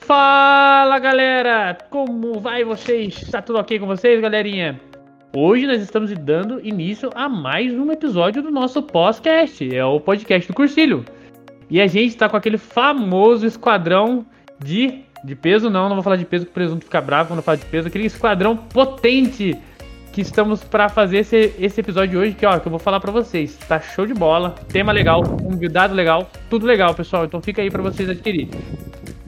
Fala galera, como vai vocês? Tá tudo ok com vocês, galerinha? Hoje nós estamos dando início a mais um episódio do nosso podcast, é o podcast do Cursilho. E a gente tá com aquele famoso esquadrão de. De peso, não, não vou falar de peso, que o presunto fica bravo quando eu falo de peso. Aquele esquadrão potente que estamos para fazer esse, esse episódio de hoje, que ó, que eu vou falar para vocês. Tá show de bola, tema legal, convidado legal, tudo legal, pessoal. Então fica aí para vocês adquirirem.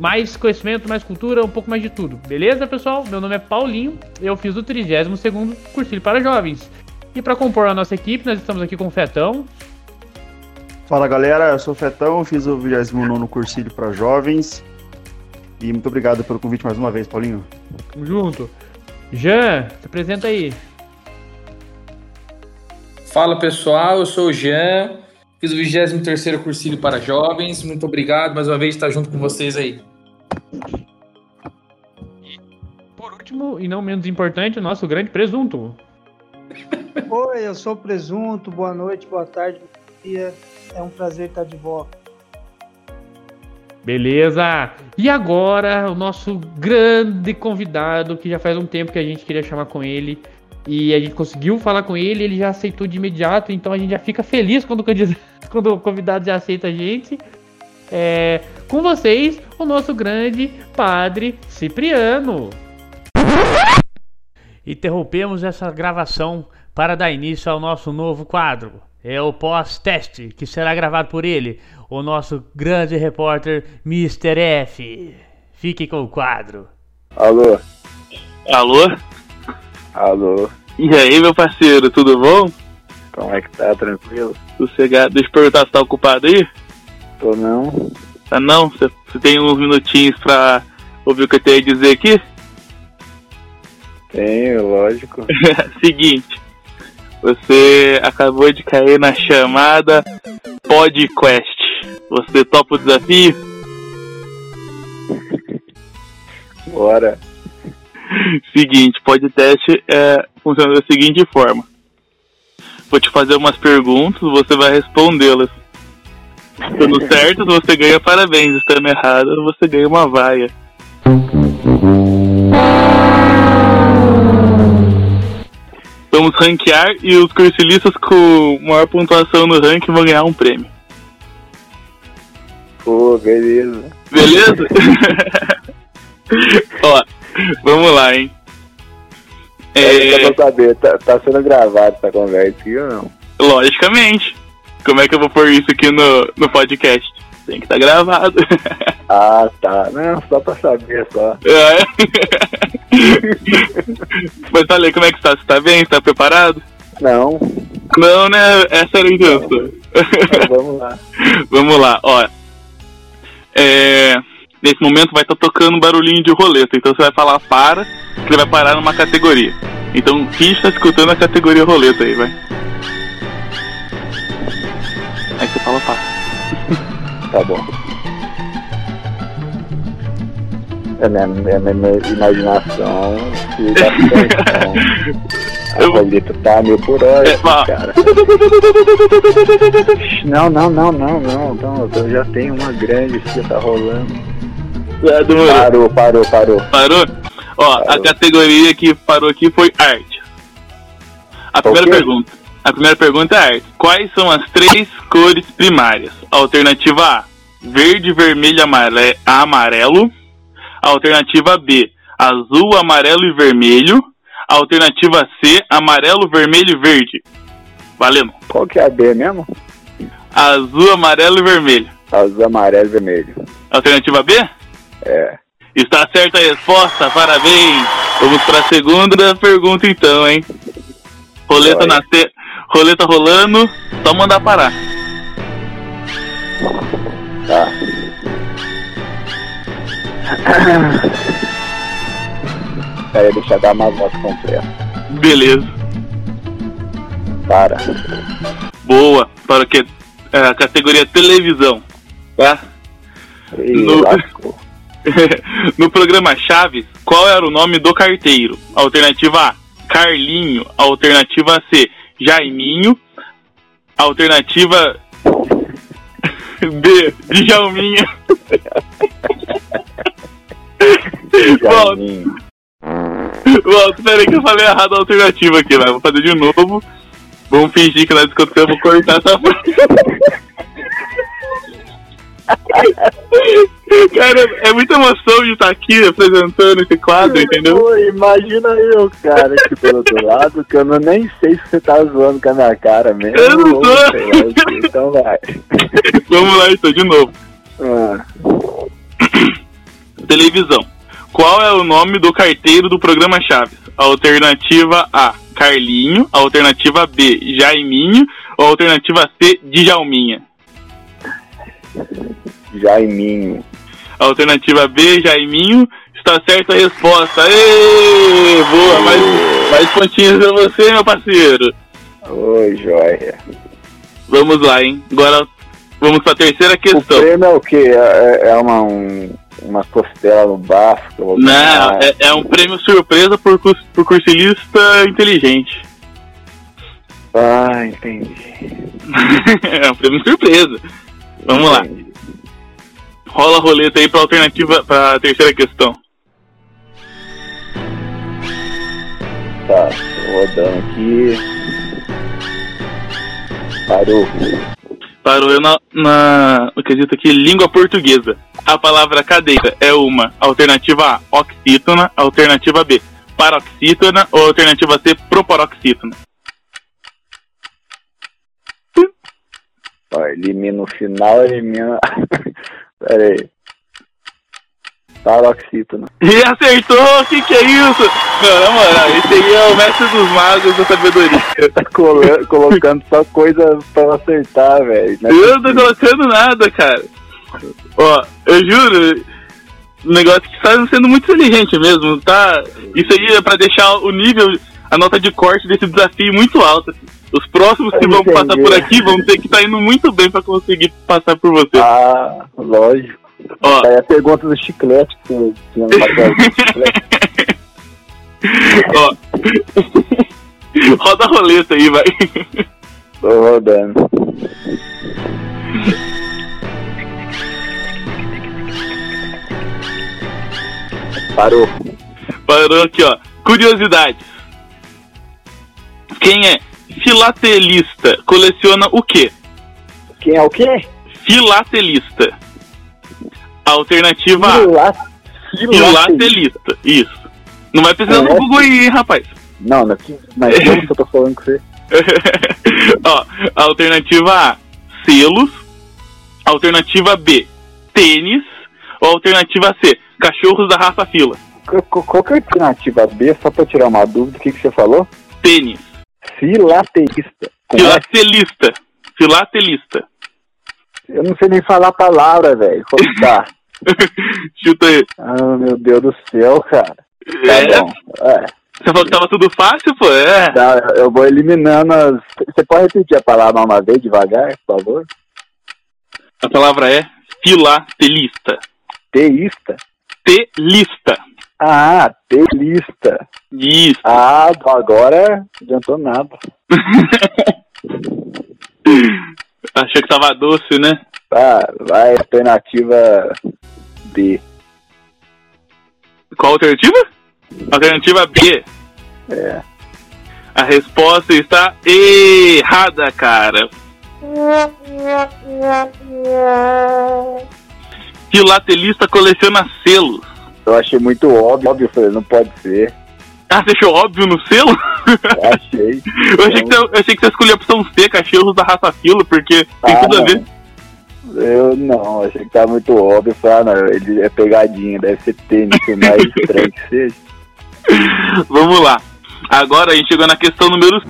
Mais conhecimento, mais cultura, um pouco mais de tudo. Beleza, pessoal? Meu nome é Paulinho, eu fiz o 32º Cursilho para Jovens. E para compor a nossa equipe, nós estamos aqui com o Fetão. Fala galera, eu sou o Fetão, fiz o 29º Cursilho para Jovens. E muito obrigado pelo convite mais uma vez, Paulinho. Tamo junto. Jean, se apresenta aí. Fala pessoal, eu sou o Jean, fiz o 23 Cursilho para Jovens. Muito obrigado mais uma vez estar junto com vocês aí. Último, e não menos importante, o nosso grande presunto. Oi, eu sou o Presunto, boa noite, boa tarde, bom dia. É um prazer estar de volta. Beleza! E agora, o nosso grande convidado, que já faz um tempo que a gente queria chamar com ele. E a gente conseguiu falar com ele, ele já aceitou de imediato, então a gente já fica feliz quando o, quando o convidado já aceita a gente. É, com vocês, o nosso grande padre Cipriano. Interrompemos essa gravação para dar início ao nosso novo quadro. É o pós-teste, que será gravado por ele, o nosso grande repórter Mr. F. Fique com o quadro. Alô? Alô? Alô? E aí, meu parceiro, tudo bom? Como é que tá? Tranquilo? Sossegado. Deixa eu perguntar se tá ocupado aí? Tô não. Ah, não? Você você tem uns minutinhos pra ouvir o que eu tenho a dizer aqui? Tenho, lógico. Seguinte, você acabou de cair na chamada PodQuest. Você topa o desafio? Bora. Seguinte, podcast é, funciona da seguinte forma. Vou te fazer umas perguntas, você vai respondê-las. Estando certo, você ganha parabéns. Estando errado, você ganha uma vaia. Vamos ranquear e os cursilistas com maior pontuação no ranking vão ganhar um prêmio. Pô, beleza. Beleza? Ó, vamos lá, hein? É... É, pra saber, tá, tá sendo gravado essa conversa aqui ou não? logicamente. Como é que eu vou pôr isso aqui no, no podcast? Tem que estar gravado. Ah, tá. Não, só pra saber, só. É. Mas aí, como é que tá? Você tá bem? Você tá preparado? Não, Não, né? Essa era a intenção. então vamos lá. Vamos lá, ó. É, nesse momento vai estar tocando um barulhinho de roleta, então você vai falar para, que ele vai parar numa categoria. Então finge tá escutando a categoria roleta aí, vai. Aí você fala para. Tá bom. É minha, é minha, imaginação e bastante. A Eu- roleta tá mil por hora, É, cara. Não, não, não, não, não, não. Eu já tenho uma grande que tá rolando. É. Parou, parou, parou. Parou? Ó, a Parou. categoria que parou aqui foi arte. A primeira quê? pergunta. A primeira pergunta é arte. Quais são as três cores primárias? Alternativa A, verde, vermelho, amare- amarelo. Alternativa B, azul, amarelo e vermelho. Alternativa C, amarelo, vermelho e verde. Valendo. Qual que é a B mesmo? Azul, amarelo e vermelho. Azul, amarelo e vermelho. Alternativa B? É. Está certa a resposta, parabéns! Vamos para a segunda pergunta então, hein? Roleta na te... Roleta rolando, só mandar parar. Tá. Peraí, deixa eu dar uma voz completa. Beleza. Para. Boa. Para o que? É, a categoria televisão. Tá? Ih, No- no programa Chaves, qual era o nome do carteiro? Alternativa A, Carlinho. Alternativa C, Jaiminho. Alternativa B, Djalminha. Jaiminho. Bom, espera aí que eu falei errado a alternativa aqui, vai. Vou fazer de novo. Vamos fingir que nós discutimos, eu vou cortar essa. Cara, é muita emoção de estar aqui apresentando esse quadro, entendeu? Pô, imagina eu, cara, aqui pelo outro lado, que eu não, nem sei se você tá zoando com a minha cara mesmo. Eu não ou tô. lá. Então vai. Vamos lá então, de novo. Ah, Televisão. Qual é o nome do carteiro do programa Chaves? Alternativa A, Carlinho. Alternativa B, Jaiminho. Ou alternativa C, Djalminha? Jaiminho. Alternativa B, Jaiminho. Está certa a resposta. Ê, boa, mais, mais pontinhos pra você, meu parceiro. Oi, joia. Vamos lá, hein? Agora vamos pra terceira O questão. prêmio é o quê? É, é uma, um- uma costela no bafo Não, ganhar? é, é um prêmio surpresa por, por cursilista inteligente. Ah, entendi. é um prêmio surpresa. Vamos lá. Entendi. Rola a roleta aí pra alternativa, pra terceira questão. Tá, tô rodando aqui. Parou. Parou eu na, na, no quesito aqui, língua portuguesa. A palavra cadeira é uma. Alternativa A, oxítona. Alternativa B, paroxítona. Ou alternativa C, proparoxítona. Ó, elimina o final, elimina. Pera aí. Paroxítona. E acertou! O que, que é isso? Não, na moral, esse aí é o mestre dos magos da sabedoria. Tá cola- colocando só coisa pra acertar, velho. Não é Eu não tô colocando nada, cara. Ó, eu juro, o negócio que tá sendo muito inteligente mesmo, tá? Isso aí é pra deixar o nível, a nota de corte desse desafio muito alta. Os próximos que vão Entendi. passar por aqui vão ter que estar indo muito bem pra conseguir passar por você. Ah, lógico. Ó, Aí a pergunta do chiclete que eu tinha no papel do chiclete. ó. Roda a roleta aí, vai. Tô rodando. Parou. Parou aqui, ó. Curiosidades. Quem é filatelista coleciona o quê? Quem é o quê? Filatelista. Alternativa A. Fila- Filatelista. Isso. Não vai precisar no É. Google aí, hein, rapaz. Não, não, que- mas eu tô falando com você? Ó, alternativa A, selos. Alternativa B, tênis. Ou alternativa C, cachorros da raça fila. Qual, que é a alternativa B, só pra tirar uma dúvida, o que, que você falou? Tênis. Filatelista. É? Filatelista. Filatelista. Eu não sei nem falar a palavra, velho. Como tá? Chuta aí. Ah, meu Deus do céu, cara. Tá É, bom. É, Você falou que tava tudo fácil, pô? É. tá, eu vou eliminando as... Você pode repetir a palavra uma vez, devagar, por favor? A palavra é filatelista. Teísta? Telista. Ah, telista. Isso. Ah, agora adiantou nada. Achei que tava doce, né? Tá, vai, alternativa B. Qual alternativa? Alternativa B. É. A resposta está errada, cara. Filatelista coleciona selos. Eu achei muito óbvio, óbvio, falei, não pode ser. Ah, você achou óbvio no selo? Achei. eu, achei que você, eu achei que você escolheu a opção C, cachorros da raça fila, porque tem Ah, tudo a não. ver. Eu não, achei que tá muito óbvio. Falei, ah, não, ele é pegadinha, deve ser tênis, mais estranho que seja. Vamos lá. Agora a gente chegou na questão número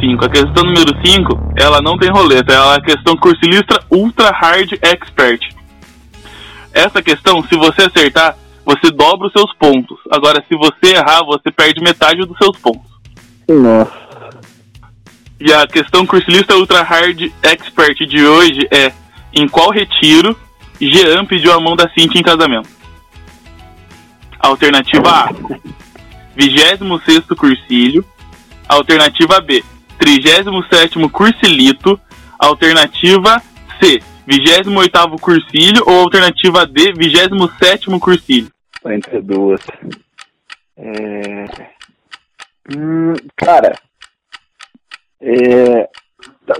5. A questão número 5, ela não tem roleta, ela é a questão cursilista Ultra Hard Expert. Essa questão, se você acertar, você dobra os seus pontos. Agora, se você errar, você perde metade dos seus pontos. Nossa. E a questão cursilista Ultra Hard Expert de hoje é: em qual retiro Jean pediu a mão da Cintia em casamento? Alternativa A: 26 Cursilho. Alternativa B: 37 Cursilito. Alternativa C: 28 Cursilho. Ou alternativa D: 27 Cursilho. Entre duas. É... Hum, cara. É...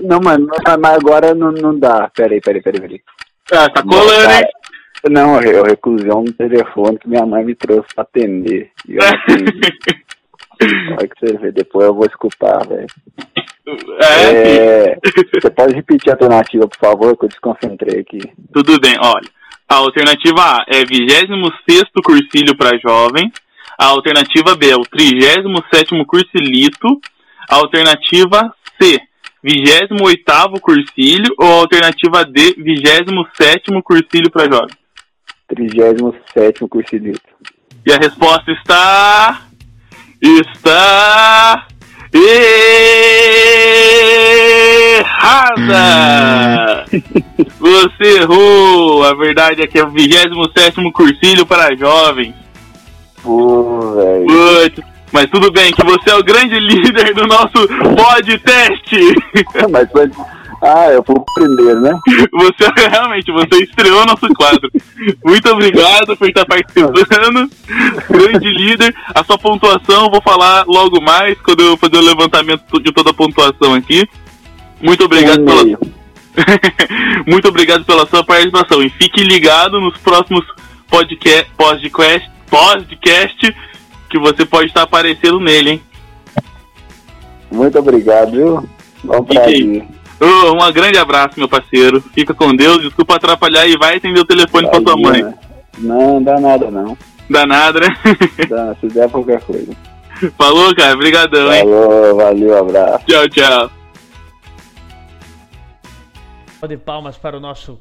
Não, mano, mas agora não, não dá. Peraí, peraí, peraí, peraí. Ah, tá colando, hein? Não, eu recusei um telefone que minha mãe me trouxe pra atender. E eu não. Olha que você vê, depois eu vou escutar, velho. É, É, você pode repetir a alternativa, por favor, que eu desconcentrei aqui. Tudo bem, olha. A alternativa A é 26 cursílio para jovem. A alternativa B é o 37 cursilito. A alternativa C, 28 cursílio. Ou a alternativa D, 27 cursilho para jovem. 37 cursilito. E a resposta está. Está. Errada! Você errou! A verdade é que é o 27 cursilho para jovens. Pô, velho. Mas tudo bem, que você é o grande líder do nosso podcast. Mas foi. Ah, eu fui o primeiro, né? Você realmente, você estreou nosso quadro. Muito obrigado por estar participando. Grande líder. A sua pontuação eu vou falar logo mais, quando eu fazer o levantamento de toda a pontuação aqui. Muito obrigado Um pela. Muito obrigado pela sua participação. E fique ligado nos próximos podcast, podcast, podcast que você pode estar aparecendo nele, hein? Muito obrigado, viu? Bom prazer. Ô, um grande abraço, meu parceiro. Fica com Deus. Desculpa atrapalhar e vai atender o telefone pra sua mãe. Não, dá nada não. Dá nada, né? Dá, se der qualquer coisa. Falou, cara. Obrigadão, hein? Falou, valeu, abraço. Tchau, tchau. De palmas para o nosso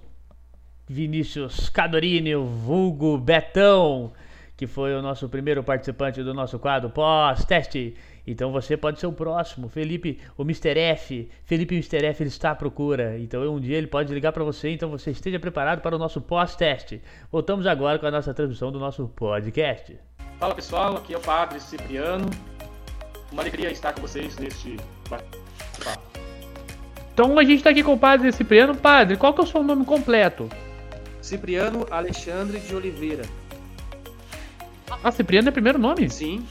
Vinícius Cadorini, o vulgo Betão, que foi o nosso primeiro participante do nosso quadro pós-teste. Então você pode ser o próximo. Felipe, o Mr. F. Felipe Mr. F ele está à procura. Então um dia ele pode ligar para você. Então você esteja preparado para o nosso pós-teste. Voltamos agora com a nossa transmissão do nosso podcast. Fala pessoal, aqui é o Padre Cipriano. Uma alegria estar com vocês neste. Então a gente está aqui com o Padre Cipriano. Padre, qual que é o seu nome completo? Cipriano Alexandre de Oliveira. Ah, Cipriano é primeiro nome? Sim,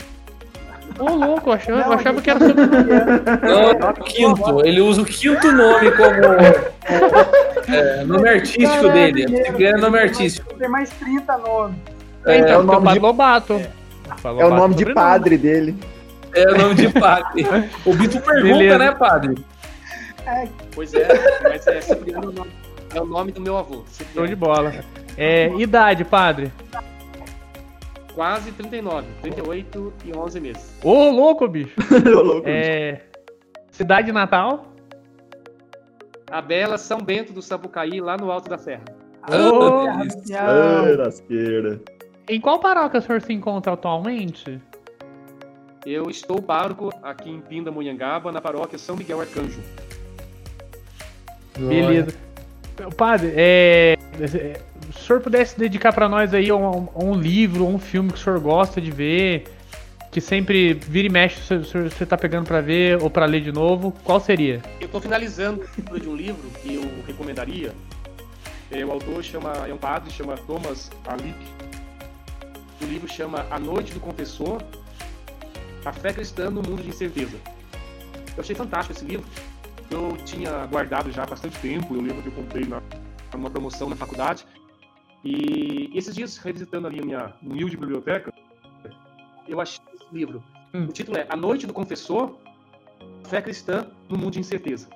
Ô, louco, eu achava, eu Não, achava gente. que era sobrenome. Não, é o quinto. Ele usa o quinto nome como é, nome artístico dele. Cipriano é nome artístico. Tem mais 30 nomes. É, então, É o porque nome de- Lobato. É o nome de padre dele. É o nome de padre. O Bito pergunta, Beleza. né, padre? Pois é, mas é Cipriano é o nome- é o nome do meu avô. Show Cipriano. de bola. É, idade, padre. Quase 39, 38 e 11 meses. Ô, louco, bicho. Ô, louco. É, cidade natal. A bela São Bento do Sapucaí, lá no Alto da Serra. Ô. Ai, lasqueira. em qual paróquia o senhor se encontra atualmente? Eu estou pároco aqui em Pindamonhangaba, na paróquia São Miguel Arcanjo. Beleza. Padre, é, é, se o senhor pudesse dedicar pra nós aí um, um livro, um filme que o senhor gosta de ver, que sempre vira e mexe, você, você- você tá pegando pra ver ou pra ler de novo, qual seria? Eu estou finalizando a leitura de um livro que eu recomendaria. É, o autor chama, é um padre, chama Thomas Alick. O livro chama A Noite do Confessor, A Fé Cristã no Mundo de Incerteza. Eu achei fantástico esse livro. Eu tinha guardado já há bastante tempo, eu lembro que eu comprei na, numa promoção na faculdade. E esses dias, revisitando ali a minha humilde biblioteca, eu achei esse livro. Hum. O título é A Noite do Confessor, Fé Cristã no Mundo de Incerteza.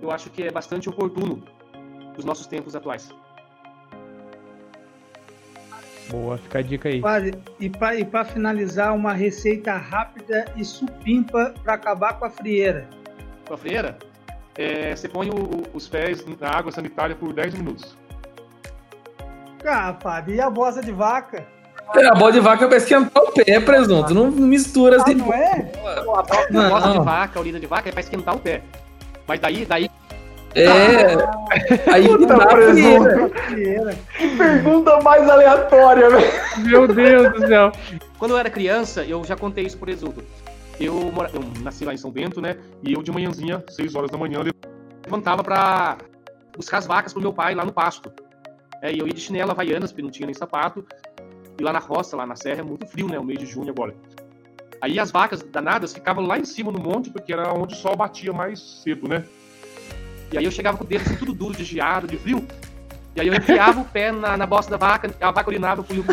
Eu acho que é bastante oportuno os nossos tempos atuais. Boa, fica a dica aí. Padre, e para finalizar, uma receita rápida e supimpa para acabar com a frieira. Com a freira, é, você põe o- o- os pés na água sanitária por 10 minutos. Ah, padre, e a bosta de vaca? É, a bola de vaca é pra esquentar o pé, presunto. Não mistura Ah, assim. não é? A bosta Não. de vaca, a urina de vaca é para esquentar o pé. Mas daí, daí É. Aí Puta, dá presunto. Frieira. Pergunta mais aleatória, velho. Meu Deus do céu. Quando eu era criança, eu já contei isso por exemplo. Eu, mora... eu nasci lá em São Bento, né? E eu de manhãzinha, 6 horas da manhã, levantava pra buscar as vacas pro meu pai lá no pasto. É, e eu ia de chinela havaianas, porque não tinha nem sapato. E lá na roça, lá na serra, é muito frio, né? O mês de junho agora. Aí as vacas danadas ficavam lá em cima no monte, porque era onde o sol batia mais cedo, né? E aí eu chegava com o dedo assim, tudo duro, de geado, de frio. E aí eu enfiava o pé na, na bosta da vaca, a vaca urinava, eu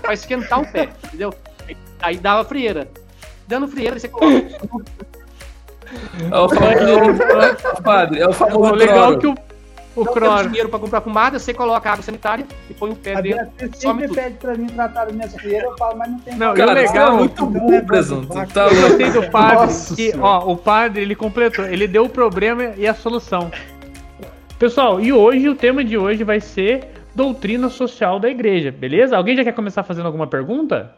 pra esquentar o pé, entendeu? Aí dava frieira. Dando frieira, você coloca. É o famoso, padre, é o famoso O legal que o, o não dinheiro pra comprar pomada, você coloca água sanitária e põe o pé A dentro. Some sempre tudo. pede pra mim tratar das minhas frieiras, eu falo, mas não tem Não, Cara, legal- você é muito Não é bom, presunto. Tá Eu gostei do padre, Nossa que, Senhora. ó, o padre, ele completou, ele deu o problema e a solução. Pessoal, e hoje, o tema de hoje vai ser doutrina social da igreja, beleza? Alguém já quer começar fazendo alguma pergunta?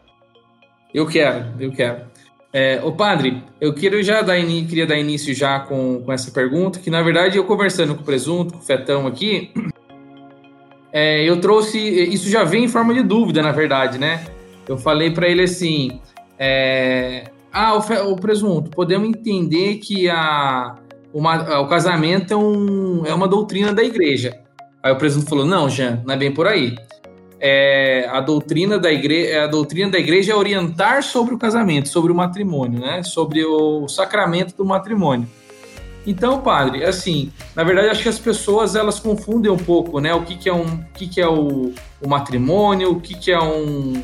Eu quero, eu quero. É, padre, eu queria já dar, ini- queria dar início já com, com essa pergunta, que na verdade eu conversando com o Presunto, com o Fetão aqui, é, eu trouxe, isso já vem em forma de dúvida, na verdade, né? Eu falei para ele assim, é, ah, o, Fe- o Presunto, podemos entender que a, uma- o casamento é, um, é uma doutrina da igreja. Aí o Presunto falou, não, Jean, não é bem por aí é, a doutrina da igreja, a doutrina da igreja é orientar sobre o casamento, sobre o matrimônio, né? Sobre o sacramento do matrimônio. Então, padre, assim, na verdade, acho que as pessoas elas confundem um pouco, né? O que, que é um, o que, que é o, o matrimônio, o que, que é um,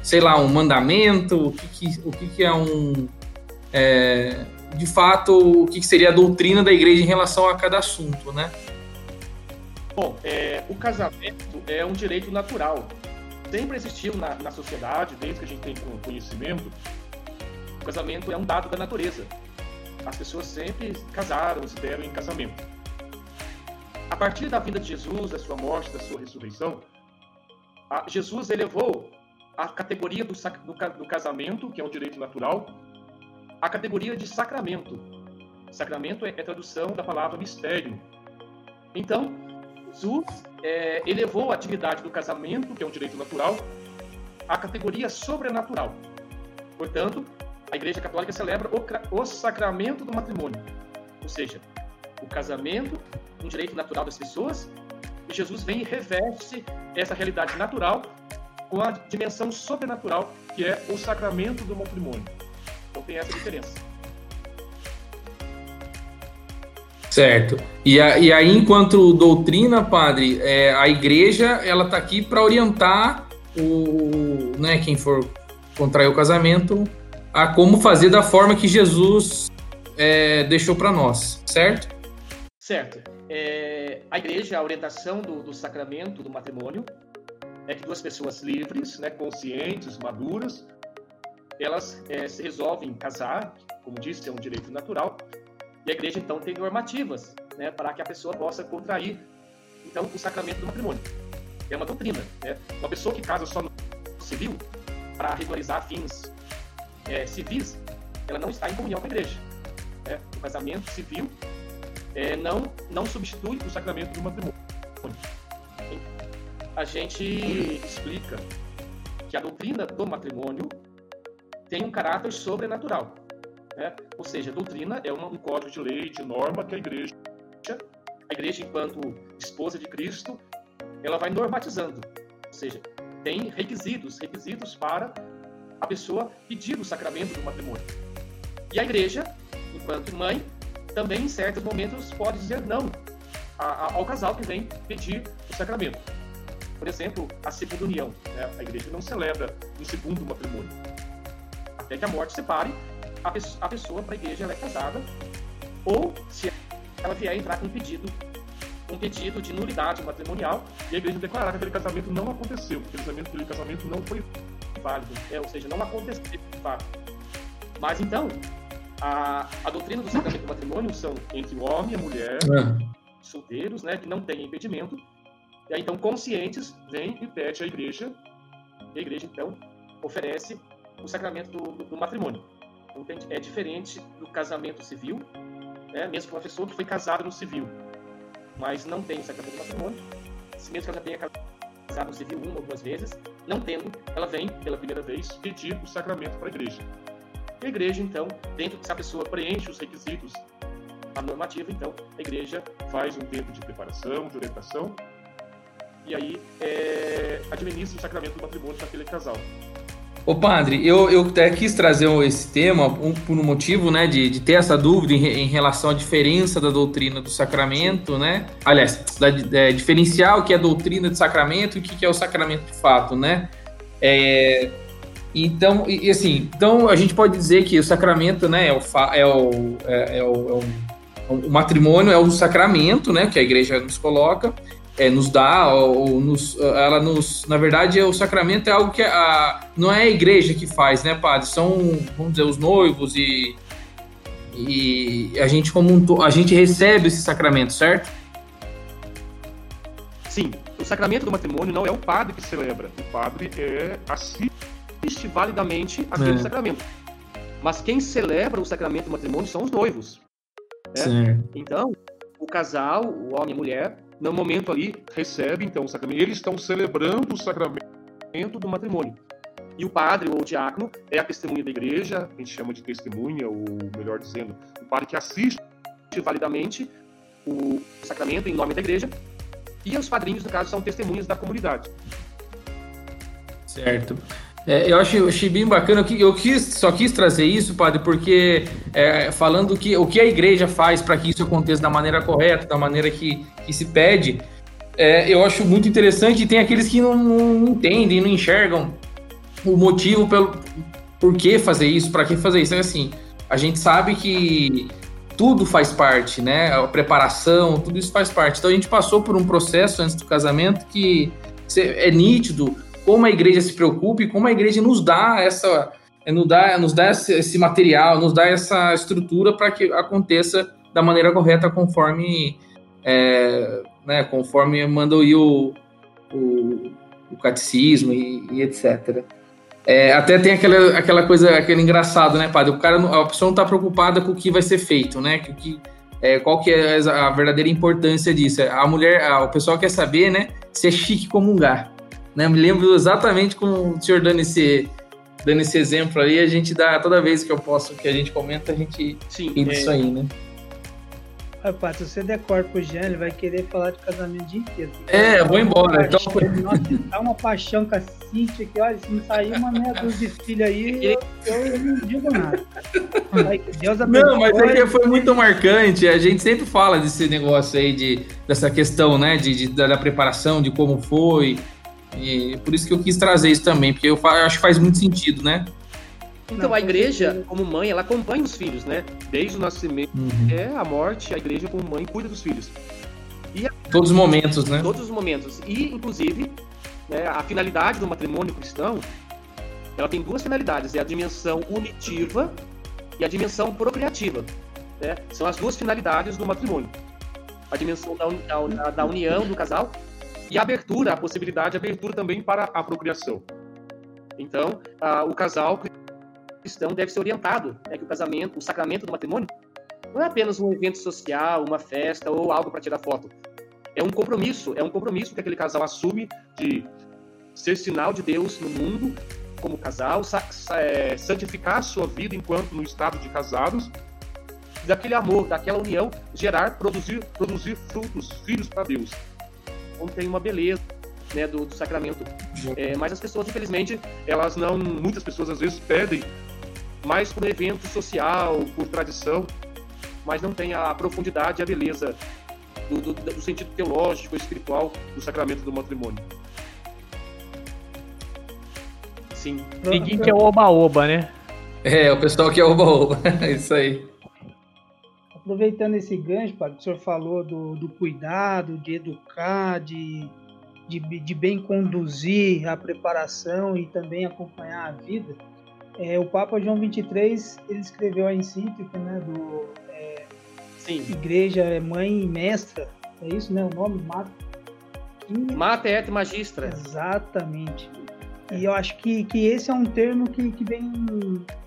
sei lá, um mandamento, o que, que, o que, que é um, é, de fato, o que, que seria a doutrina da igreja em relação a cada assunto, né? Bom, é, o casamento é um direito natural. Sempre existiu na, na sociedade, desde que a gente tem con- conhecimento, o casamento é um dado da natureza. As pessoas sempre casaram, se deram em casamento. A partir da vinda de Jesus, da sua morte, da sua ressurreição, Jesus elevou a categoria do, do do casamento, que é um direito natural, à categoria de sacramento. Sacramento é, é tradução da palavra mistério. Então, Jesus é, elevou a atividade do casamento, que é um direito natural, à categoria sobrenatural. Portanto, a Igreja Católica celebra o, o sacramento do matrimônio, ou seja, o casamento, um direito natural das pessoas, e Jesus vem e reveste essa realidade natural com a dimensão sobrenatural, que é o sacramento do matrimônio. Então tem essa diferença. Certo. E, a- e aí, enquanto doutrina, padre, é, a igreja ela está aqui para orientar o, né, quem for contrair o casamento a como fazer da forma que Jesus é, deixou para nós, certo? Certo. É, a igreja, a orientação do, do sacramento do matrimônio é que duas pessoas livres, né, conscientes, maduras, elas é, se resolvem casar, como disse, é um direito natural, e a igreja então tem normativas né, para que a pessoa possa contrair então o sacramento do matrimônio. É uma doutrina. Né? Uma pessoa que casa só no civil para regularizar fins é, civis, ela não está em comunhão com a igreja. né? O casamento civil é, não, não substitui o sacramento do matrimônio. A gente explica que a doutrina do matrimônio tem um caráter sobrenatural. Né? Ou seja, doutrina é uma- um código de lei, de norma que a igreja, a igreja enquanto esposa de Cristo, ela vai normatizando. Ou seja, tem requisitos, requisitos para a pessoa pedir o sacramento do matrimônio. E a igreja, enquanto mãe, também em certos momentos pode dizer não ao casal que vem pedir o sacramento. Por exemplo, a segunda união. né? A igreja não celebra um segundo matrimônio. Até que a morte separe, a, pe- a pessoa para a igreja ela é casada, ou se ela vier entrar com um pedido, um pedido de nulidade matrimonial, e a igreja declarar que aquele casamento não aconteceu, que aquele casamento, não foi válido, é, ou seja, não aconteceu de fato. Mas então, a, a doutrina do sacramento do matrimônio são entre o homem e a mulher, solteiros, né, que não têm impedimento, e aí então conscientes vêm e pede à igreja, e a igreja então oferece o sacramento do- do matrimônio. É diferente do casamento civil, né, mesmo com uma pessoa que foi casada no civil, mas não tem o sacramento do matrimônio, se mesmo que ela já tenha casado no civil uma ou duas vezes, não tendo, ela vem pela primeira vez pedir o sacramento para a igreja. E a igreja, então, dentro se a pessoa preenche os requisitos a normativa, então a igreja faz um tempo de preparação, de orientação, e aí é, administra o sacramento do matrimônio para aquele casal. Ô padre, eu, eu até quis trazer esse tema um, por um motivo, né, de, de ter essa dúvida em, em, relação à diferença da doutrina do sacramento, né? Aliás, da, é, diferenciar o que é doutrina de sacramento e o que é o sacramento de fato, né? É, então, e, assim, então a gente pode dizer que o sacramento, né, é o, é o, é, é o, é o, o matrimônio é o sacramento, né, que a igreja nos coloca, é, nos dá, ou, nos, ela nos, na verdade, o sacramento é algo que a, não é a igreja que faz, né, padre? São, vamos dizer, os noivos e, e a gente como um, a gente recebe esse sacramento, certo? Sim, o sacramento do matrimônio não é o padre que celebra, o padre é assiste validamente aquele é. sacramento. Mas quem celebra o sacramento do matrimônio são os noivos. Né? Então, o casal, o homem e a mulher, no momento ali, recebe então o sacramento. Eles estão celebrando o sacramento do matrimônio. E o padre ou o diácono é a testemunha da igreja, a gente chama de testemunha, ou melhor dizendo, o padre que assiste validamente o sacramento em nome da igreja. E os padrinhos, no caso, são testemunhas da comunidade. Certo. É, eu acho, achei bem bacana. Eu quis, só quis trazer isso, padre, porque é, falando que o que a igreja faz para que isso aconteça da maneira correta, da maneira que, que se pede, é, eu acho muito interessante. E tem aqueles que não, não, entendem, não enxergam o motivo pelo por que fazer isso, para que fazer isso. É assim, a gente sabe que tudo faz parte, né? A preparação, tudo isso faz parte. Então a gente passou por um processo antes do casamento que é nítido como a igreja se preocupa e como a igreja nos dá essa nos dá, nos dá esse material, nos dá essa estrutura para que aconteça da maneira correta conforme é, né, conforme manda o, o, o catecismo e, e etc. É, até tem aquela, aquela coisa, aquele engraçado, né, padre? O cara, a pessoa não está preocupada com o que vai ser feito, né? Que, que, é, qual que é a verdadeira importância disso? A mulher, a, o pessoal quer saber, né, se é chique comungar. Né? Me lembro exatamente com o senhor dando esse, dando esse exemplo aí, a gente dá, toda vez que eu posso, que a gente comenta, a gente Sim, é... isso aí, né? Rapaz, se você der corpo pro Jean, ele vai querer falar de casamento o dia inteiro. É, eu vou embora. Então... Nossa, dá uma paixão com a Cintia que, olha, se não sair uma meia dúzia de filho aí, eu, eu, não digo nada. Deus não, mas é que foi muito marcante. A gente sempre fala desse negócio aí, de, dessa questão, né, de, de da preparação, de como foi, e por isso que eu quis trazer isso também, porque eu acho que faz muito sentido, né? Então a igreja, como mãe, ela acompanha os filhos, né? Desde o nascimento uhum. até a morte, a igreja como mãe cuida dos filhos. E a... Todos os momentos, né? Todos os momentos. E, inclusive, né, a finalidade do matrimônio cristão, ela tem duas finalidades. É a dimensão unitiva e a dimensão procriativa. Né? São as duas finalidades do matrimônio. A dimensão da, da, da união do casal e abertura, a possibilidade de abertura também para a procriação. Então, o casal cristão deve ser orientado, né, que o casamento, o sacramento do matrimônio, não é apenas um evento social, uma festa ou algo para tirar foto. É um compromisso, é um compromisso que aquele casal assume de ser sinal de Deus no mundo como casal, é, santificar a sua vida enquanto no estado de casados, daquele amor, daquela união, gerar, produzir, produzir frutos, filhos para Deus como tem uma beleza né, do, do sacramento. É, mas as pessoas, infelizmente, elas não. Muitas pessoas às vezes pedem mais por evento social, por tradição, mas não tem a profundidade e a beleza do, do, do sentido teológico, espiritual do sacramento do matrimônio. Sim. Ninguém que é oba-oba, né? É, o pessoal que é oba-oba. Isso aí. Aproveitando esse gancho, padre, que o senhor falou do, do cuidado, de educar, de, de, de, bem conduzir a preparação e também acompanhar a vida, é, o Papa João 23 ele escreveu a encíclica né, do é, Igreja é Mãe e Mestra, é isso, né? O nome? Mata. Mata et Magistra. Exatamente. E eu acho que, que esse é um termo que, que vem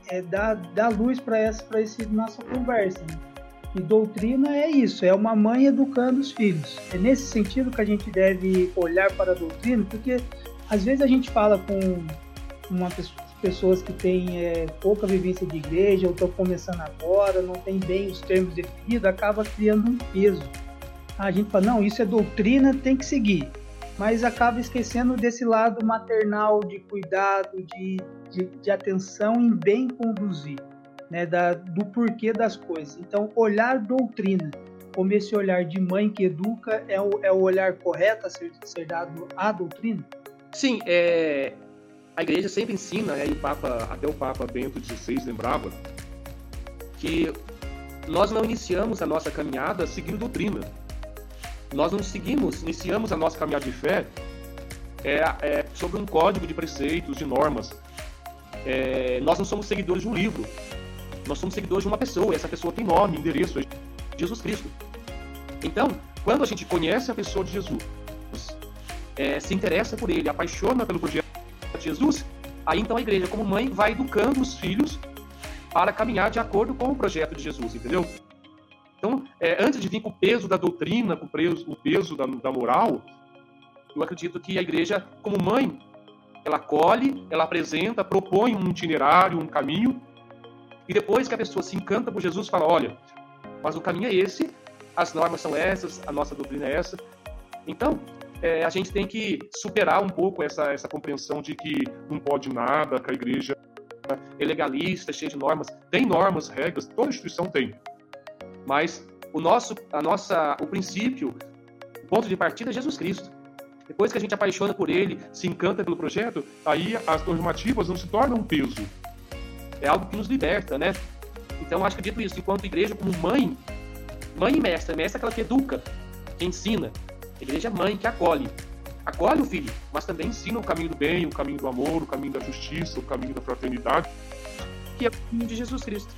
é, dar, dar luz para essa, essa nossa conversa. Né? E doutrina é isso, é uma mãe educando os filhos. É nesse sentido que a gente deve olhar para a doutrina, porque às vezes a gente fala com uma pessoa, pessoas que têm é, pouca vivência de igreja ou estão começando agora, não tem bem os termos definidos, acaba criando um peso. A gente fala, não, isso é doutrina, tem que seguir. mas acaba esquecendo desse lado maternal de cuidado, de, de, de atenção em bem conduzir, né, da, do porquê das coisas. Então, olhar doutrina como esse olhar de mãe que educa é o, é o olhar correto a ser, ser dado à doutrina? Sim, é, a igreja sempre ensina, né, e o Papa, até o Papa Bento XVI lembrava, que nós não iniciamos a nossa caminhada seguindo doutrina. Nós não seguimos, iniciamos a nossa caminhada de fé é, é, sobre um código de preceitos, de normas. É, nós não somos seguidores de um livro. Nós somos seguidores de uma pessoa. E essa pessoa tem nome, endereço, é Jesus Cristo. Então, quando a gente conhece a pessoa de Jesus, é, se interessa por ele, apaixona pelo projeto de Jesus, aí então a igreja, como mãe, vai educando os filhos para caminhar de acordo com o projeto de Jesus, entendeu? Então, é, antes de vir com o peso da doutrina, com o peso, o peso da, da moral, eu acredito que a igreja, como mãe, ela acolhe, ela apresenta, propõe um itinerário, um caminho, e depois que a pessoa se encanta por Jesus, fala: olha, mas o caminho é esse, as normas são essas, a nossa doutrina é essa. Então, é, a gente tem que superar um pouco essa, essa compreensão de que não pode nada, que a igreja é legalista, cheia de normas. Tem normas, regras, toda instituição tem. Mas o nosso, a nossa, o princípio, o ponto de partida é Jesus Cristo. Depois que a gente apaixona por ele, se encanta pelo projeto, aí as normativas não se tornam um peso. É algo que nos liberta, né? Então, acho que dito isso, enquanto igreja, como mãe, mãe e mestra, mestra é aquela que educa, que ensina. A igreja é mãe que acolhe. Acolhe o filho, mas também ensina o caminho do bem, o caminho do amor, o caminho da justiça, o caminho da fraternidade, que é o caminho de Jesus Cristo.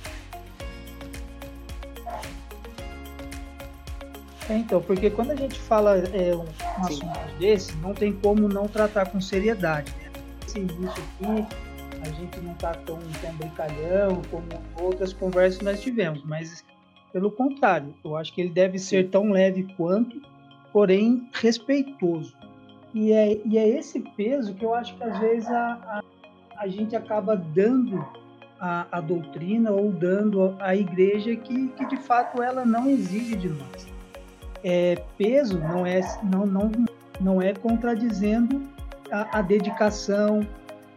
É, então, porque quando a gente fala é, um, um assunto desse, não tem como não tratar com seriedade. Né? Esse início aqui, a gente não está tão, tão brincalhão como outras conversas que nós tivemos, mas pelo contrário, eu acho que ele deve ser tão leve quanto, porém respeitoso. E é, e é esse peso que eu acho que às vezes a, a, a gente acaba dando a, a, doutrina ou dando à igreja que, que de fato ela não exige de nós. É, peso não é, não, não, não é contradizendo a, a dedicação,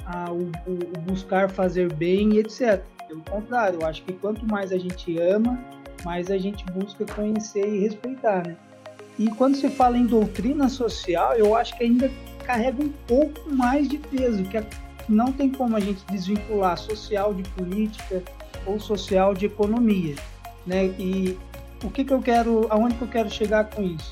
a, o, o, buscar fazer bem, etc. Pelo contrário, eu acho que quanto mais a gente ama, mais a gente busca conhecer e respeitar, né? E quando se fala em doutrina social, eu acho que ainda carrega um pouco mais de peso, que é, não tem como a gente desvincular social de política ou social de economia, né? E o que, que eu quero, aonde que eu quero chegar com isso?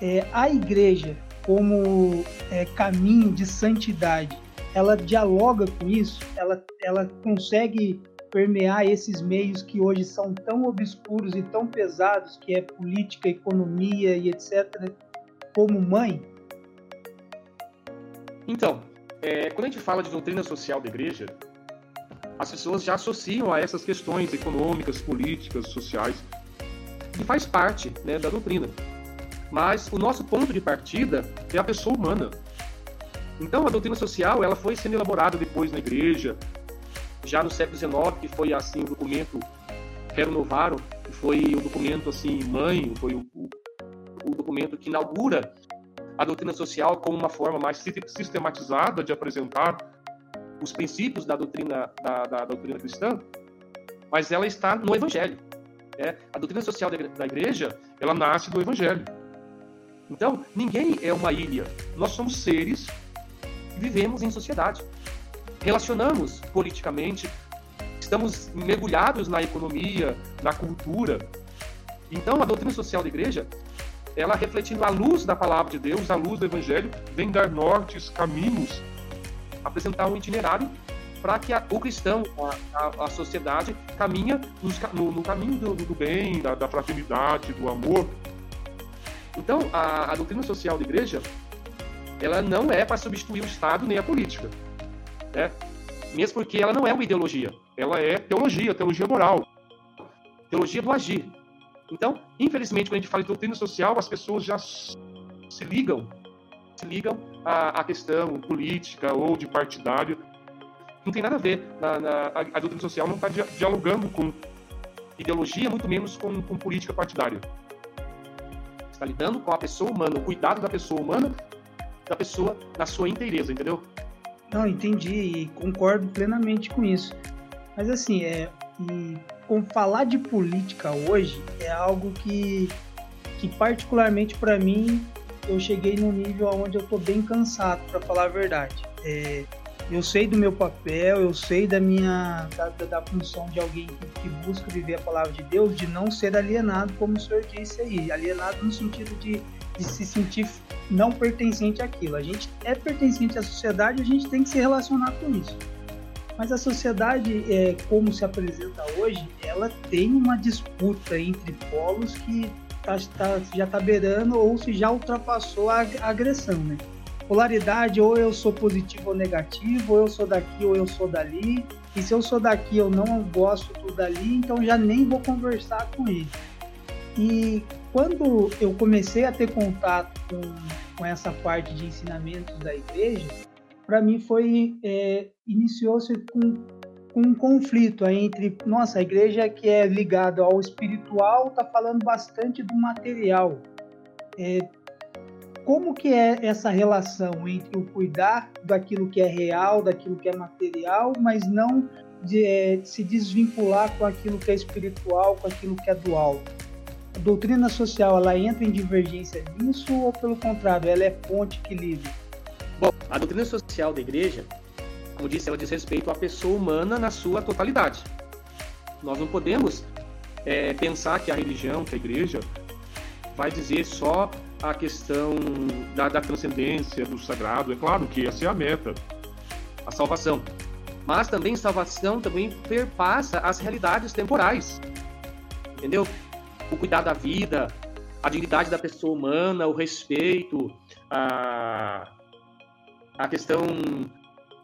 É, a igreja como é, caminho de santidade ela dialoga com isso, ela, ela consegue permear esses meios que hoje são tão obscuros e tão pesados, que é política, economia e etc., como mãe? Então, é, quando a gente fala de doutrina social da igreja, as pessoas já associam a essas questões econômicas, políticas, sociais, que faz parte né, da doutrina. Mas o nosso ponto de partida é a pessoa humana, então, a doutrina social ela foi sendo elaborada depois na igreja, já no século XIX, que foi assim o documento Rerum Novarum, que foi o documento assim mãe, foi o, o, o documento que inaugura a doutrina social como uma forma mais sistematizada de apresentar os princípios da doutrina da, da doutrina cristã, mas ela está no Evangelho. É, a doutrina social da igreja ela nasce do Evangelho. Então ninguém é uma ilha. Nós somos seres vivemos em sociedade. Relacionamos politicamente, estamos mergulhados na economia, na cultura. Então, a doutrina social da igreja, ela refletindo a luz da palavra de Deus, a luz do evangelho, vem dar nortes, caminhos, apresentar um itinerário para que a, o cristão, a, a, a sociedade, caminha no, no caminho do, do bem, da, da, fraternidade, do amor. Então, a, a doutrina social da igreja, ela não é para substituir o Estado nem a política. Né? Mesmo porque ela não é uma ideologia, ela é teologia, teologia moral, teologia do agir. Então, infelizmente, quando a gente fala de doutrina social, as pessoas já se ligam, se ligam à, à questão política ou de partidário. Não tem nada a ver. Na, na, a, a, doutrina social não está dialogando com ideologia, muito menos com, com política partidária. Está lidando com a pessoa humana, o cuidado da pessoa humana da pessoa na sua inteireza, entendeu? Não, entendi e concordo plenamente com isso. Mas assim, é, com falar de política hoje é algo que, que particularmente para mim eu cheguei num nível onde eu tô bem cansado, para falar a verdade. É, eu sei do meu papel, eu sei da minha da, da função de alguém que, busca viver a palavra de Deus, de não ser alienado, como o senhor disse aí, alienado no sentido de, de se sentir não pertencente àquilo. A gente é pertencente à sociedade, a gente tem que se relacionar com isso. Mas a sociedade, é, como se apresenta hoje, ela tem uma disputa entre polos que tá, tá, já está beirando ou se já ultrapassou a, a agressão, né? polaridade, ou eu sou positivo ou negativo, ou eu sou daqui ou eu sou dali. E se eu sou daqui eu não gosto do dali, então já nem vou conversar com ele. E quando eu comecei a ter contato com, com essa parte de ensinamentos da igreja, para mim foi é, iniciou-se com, com um conflito entre nossa a igreja que é ligada ao espiritual está falando bastante do material é, como que é essa relação entre o cuidar daquilo que é real, daquilo que é material, mas não de, é, se desvincular com aquilo que é espiritual, com aquilo que é dual? Doutrina social, ela entra em divergência nisso ou, pelo contrário, ela é ponte que liga? Bom, a doutrina social da igreja, como disse, ela diz respeito à pessoa humana na sua totalidade. Nós não podemos é, pensar que a religião, que a igreja, vai dizer só a questão da, da transcendência, do sagrado. É claro que essa é a meta, a salvação. Mas também salvação também perpassa as realidades temporais. Entendeu? O cuidar da vida, a dignidade da pessoa humana, o respeito, a, a questão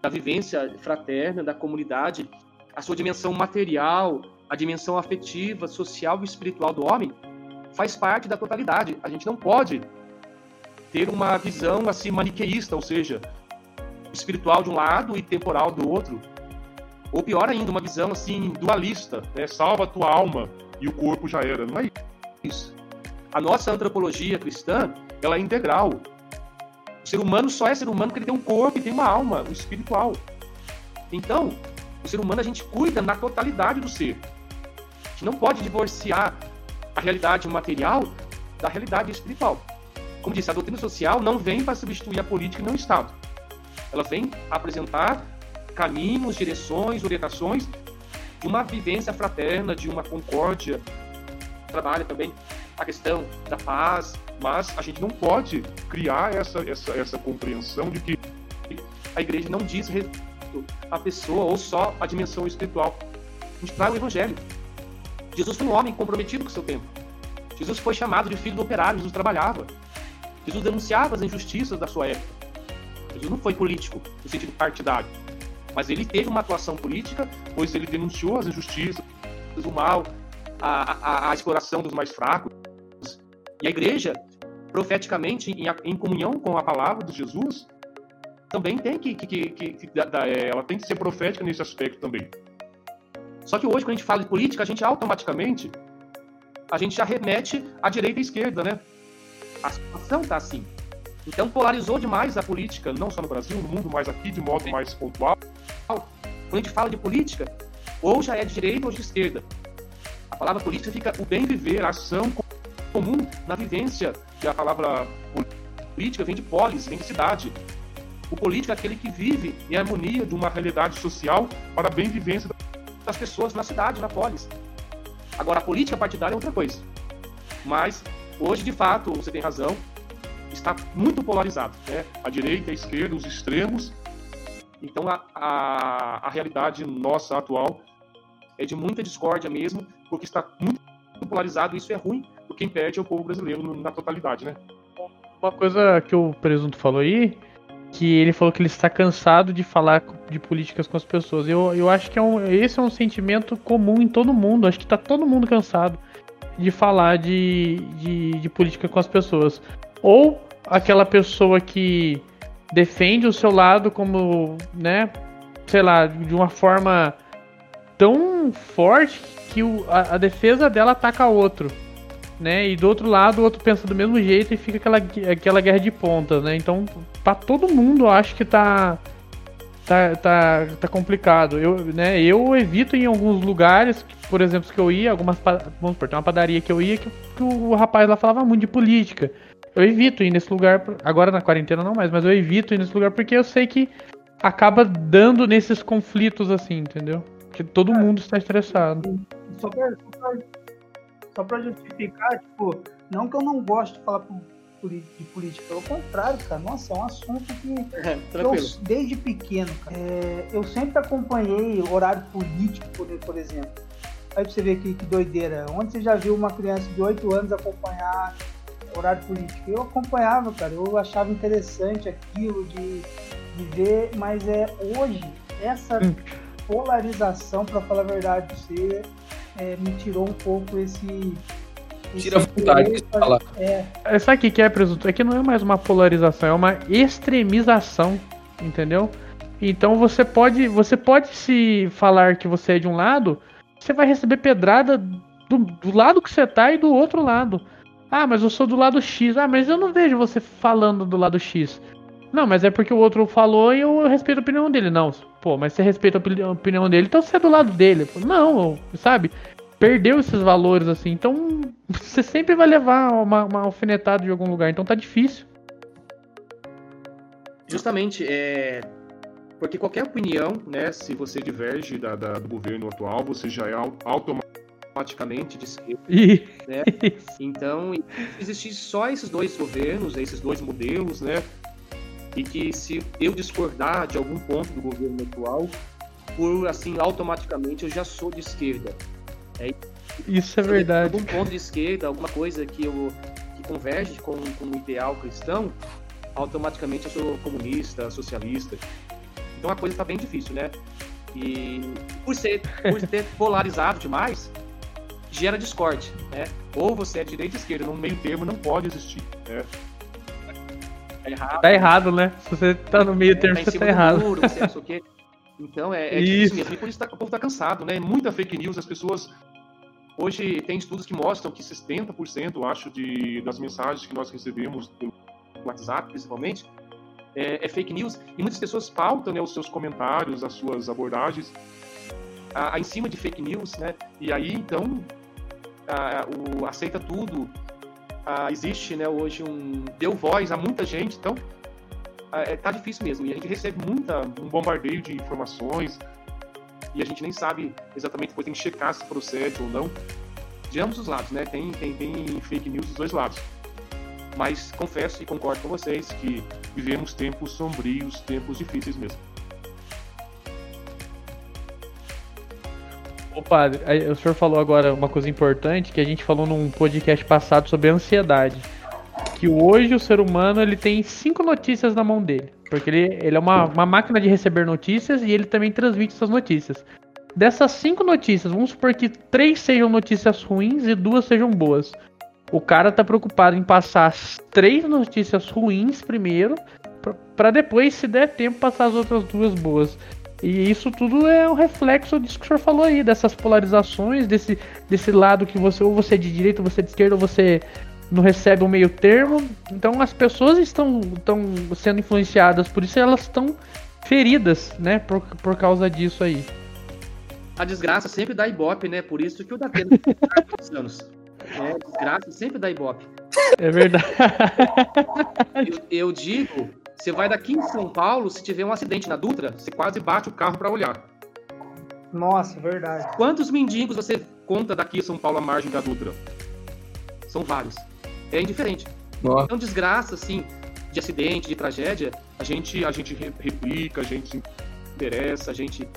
da vivência fraterna, da comunidade, a sua dimensão material, a dimensão afetiva, social e espiritual do homem, faz parte da totalidade. A gente não pode ter uma visão assim maniqueísta, ou seja, espiritual de um lado e temporal do outro. Ou pior ainda, uma visão assim dualista, né? salva a tua alma e o corpo já era. Não é isso. A nossa antropologia cristã, ela é integral. O ser humano só é ser humano porque ele tem um corpo e tem uma alma, um espiritual. Então, o ser humano a gente cuida na totalidade do ser. A gente não pode divorciar a realidade material da realidade espiritual. Como disse, a doutrina social não vem para substituir a política e não o Estado. Ela vem apresentar caminhos, direções, orientações uma vivência fraterna, de uma concórdia. Trabalha também a questão da paz, mas a gente não pode criar essa, essa, essa compreensão de que a igreja não diz respeito à pessoa ou só à dimensão espiritual. A gente traz o evangelho. Jesus foi um homem comprometido com o seu tempo. Jesus foi chamado de filho do operário, Jesus trabalhava. Jesus denunciava as injustiças da sua época. Jesus não foi político no sentido partidário, mas ele teve uma atuação política, pois ele denunciou as injustiças, o mal, a, a, a exploração dos mais fracos. E a igreja, profeticamente, em, em comunhão com a palavra de Jesus, também tem que, que, que, que, que é, ela tem que ser profética nesse aspecto também. Só que hoje, quando a gente fala de política, a gente automaticamente a gente já remete à direita e à esquerda, né? A situação está assim. Então polarizou demais a política, não só no Brasil, no mundo, mas aqui de modo mais pontual. Quando a gente fala de política, ou já é de direita ou de esquerda. A palavra política fica o bem viver, a ação comum na vivência, que a palavra política vem de polis, vem de cidade. O político é aquele que vive em harmonia de uma realidade social para a bem vivência das pessoas na cidade, na polis. Agora, a política partidária é outra coisa. Mas, hoje, de fato, você tem razão, está muito polarizado. Né? A direita, a esquerda, os extremos. Então, a, a, a realidade nossa atual é de muita discórdia mesmo, porque está muito polarizado e isso é ruim, porque é o povo brasileiro na totalidade, né? Uma coisa que o Presunto falou aí que ele falou que ele está cansado de falar de políticas com as pessoas. Eu, eu acho que é um, esse é um sentimento comum em todo mundo. Acho que está todo mundo cansado de falar de, de, de política com as pessoas. Ou aquela pessoa que defende o seu lado como, né, sei lá, de uma forma tão forte que o, a, a defesa dela ataca outro. né? E do outro lado, o outro pensa do mesmo jeito e fica aquela, aquela guerra de pontas, né? Então, pra todo mundo, acho que tá tá, tá, tá complicado. Eu, né, eu evito em alguns lugares, por exemplo, que eu ia, algumas vamos supor, tem uma padaria que eu ia que, que o rapaz lá falava muito de política. Eu evito ir nesse lugar, agora na quarentena não mais, mas eu evito ir nesse lugar porque eu sei que acaba dando nesses conflitos assim, entendeu? Que todo é, mundo está estressado. Só pra, só pra, só pra justificar, tipo, não que eu não gosto de falar de política, pelo contrário, cara, nossa, é um assunto que é, eu, desde pequeno, cara, é, eu sempre acompanhei horário político, por, por exemplo. Aí pra você ver que, que doideira, onde você já viu uma criança de 8 anos acompanhar horário político? Eu acompanhava, cara, eu achava interessante aquilo de, de ver, mas é hoje, essa hum. polarização, para falar a verdade, você é, me tirou um pouco esse Tira a vontade de falar. É. é. Sabe o que é, presunto? É que não é mais uma polarização, é uma extremização, entendeu? Então você pode, você pode se falar que você é de um lado, você vai receber pedrada do, do lado que você tá e do outro lado. Ah, mas eu sou do lado X. Ah, mas eu não vejo você falando do lado X. Não, mas é porque o outro falou e eu respeito a opinião dele. Não, pô, mas você respeita a opinião dele, então você é do lado dele. Não, sabe? perdeu esses valores, assim. Então, você sempre vai levar uma, uma alfinetada de algum lugar. Então tá difícil. Justamente, é. Porque qualquer opinião, né, se você diverge da, da do governo atual, você já é automaticamente de esquerda. Né? Então, existir só esses dois governos, esses dois modelos, né? E que se eu discordar de algum ponto do governo atual, por assim, automaticamente eu já sou de esquerda. É, Isso é verdade. Algum ponto de esquerda, alguma coisa que, eu, que converge com, com o ideal cristão, automaticamente eu sou comunista, socialista. Então a coisa está bem difícil, né? E por ser, por ter polarizado demais, gera discórdia, né? Ou você é direita ou esquerda, no meio termo não pode existir, né? Tá errado. Tá errado, né? Se você tá no meio é, termo, tá você tá errado. Muro, você não sei o quê. Então é, é isso. mesmo. E por isso tá, o povo tá cansado, né? Muita fake news, as pessoas. Hoje tem estudos que mostram que 70%, eu acho, de, das mensagens que nós recebemos no WhatsApp, principalmente, é, é fake news. E muitas pessoas pautam né, os seus comentários, as suas abordagens a, a, em cima de fake news, né? E aí, então, o aceita tudo. existe, né, hoje um deu voz a muita gente, então é, tá difícil mesmo. E a gente recebe muita, um bombardeio de informações e a gente nem sabe exatamente, depois tem que checar se procede ou não. De ambos os lados, né? Tem, tem, tem fake news dos dois lados. Mas confesso e concordo com vocês que vivemos tempos sombrios, tempos difíceis mesmo. Ô padre, o senhor falou agora uma coisa importante que a gente falou num podcast passado sobre ansiedade que hoje o ser humano ele tem cinco notícias na mão dele. Porque ele, ele é uma, uma máquina de receber notícias e ele também transmite essas notícias. Dessas cinco notícias, vamos supor que três sejam notícias ruins e duas sejam boas. O cara tá preocupado em passar as três notícias ruins primeiro, para depois, se der tempo, passar as outras duas boas. E isso tudo é um reflexo disso que o senhor falou aí, dessas polarizações, desse, desse lado que você, ou você é de direita, ou você é de esquerda, ou você não recebe um meio termo. Então as pessoas estão, estão sendo influenciadas, por isso elas estão feridas, né? Por, por causa disso aí. A desgraça sempre dá ibope, né? Por isso que o Datena tem anos. É, desgraça sempre dá ibope. É verdade. Eu, eu, digo, você vai daqui em São Paulo, se tiver um acidente na Dutra, você quase bate o carro para olhar. Nossa, verdade. Quantos mendigos você conta daqui em São Paulo à margem da Dutra? São vários é indiferente. Nossa. Então, desgraça, assim, de acidente, de tragédia, a gente, a gente replica, a gente se interessa, a gente.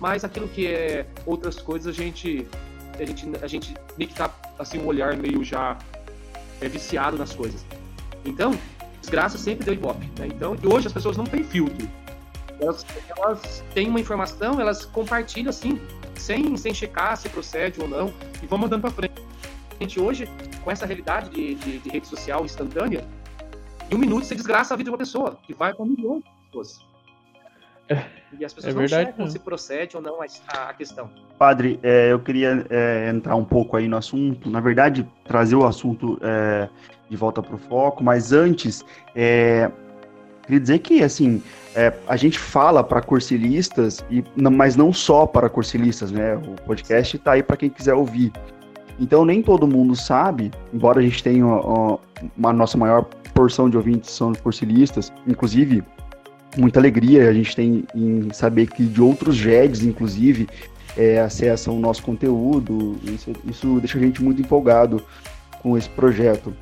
Mas aquilo que é outras coisas, a gente. A gente, a gente meio que tá, assim, um olhar meio já é, viciado nas coisas. Então, desgraça sempre deu ibope. Né? Então, e hoje as pessoas não têm filtro. Elas, elas têm uma informação, elas compartilham assim, sem, sem checar se procede ou não, e vão mandando para frente gente hoje, com essa realidade de, de, de, rede social instantânea, em um minuto você desgraça a vida de uma pessoa, que vai para milhões de pessoas. E as pessoas É não verdade, checam né? se procede ou não a, a questão. Padre, é, eu queria é, entrar um pouco aí no assunto, na verdade, trazer o assunto é, de volta para o foco, mas antes, é, queria dizer que, assim, é, a gente fala para cursilistas, e, mas não só para cursilistas, né? O podcast está aí para quem quiser ouvir. Então, nem todo mundo sabe, embora a gente tenha ó, uma nossa maior porção de ouvintes são cursilistas, inclusive, muita alegria a gente tem em saber que de outros GEDs, inclusive, é, acessam o nosso conteúdo. Isso, isso deixa a gente muito empolgado com esse projeto.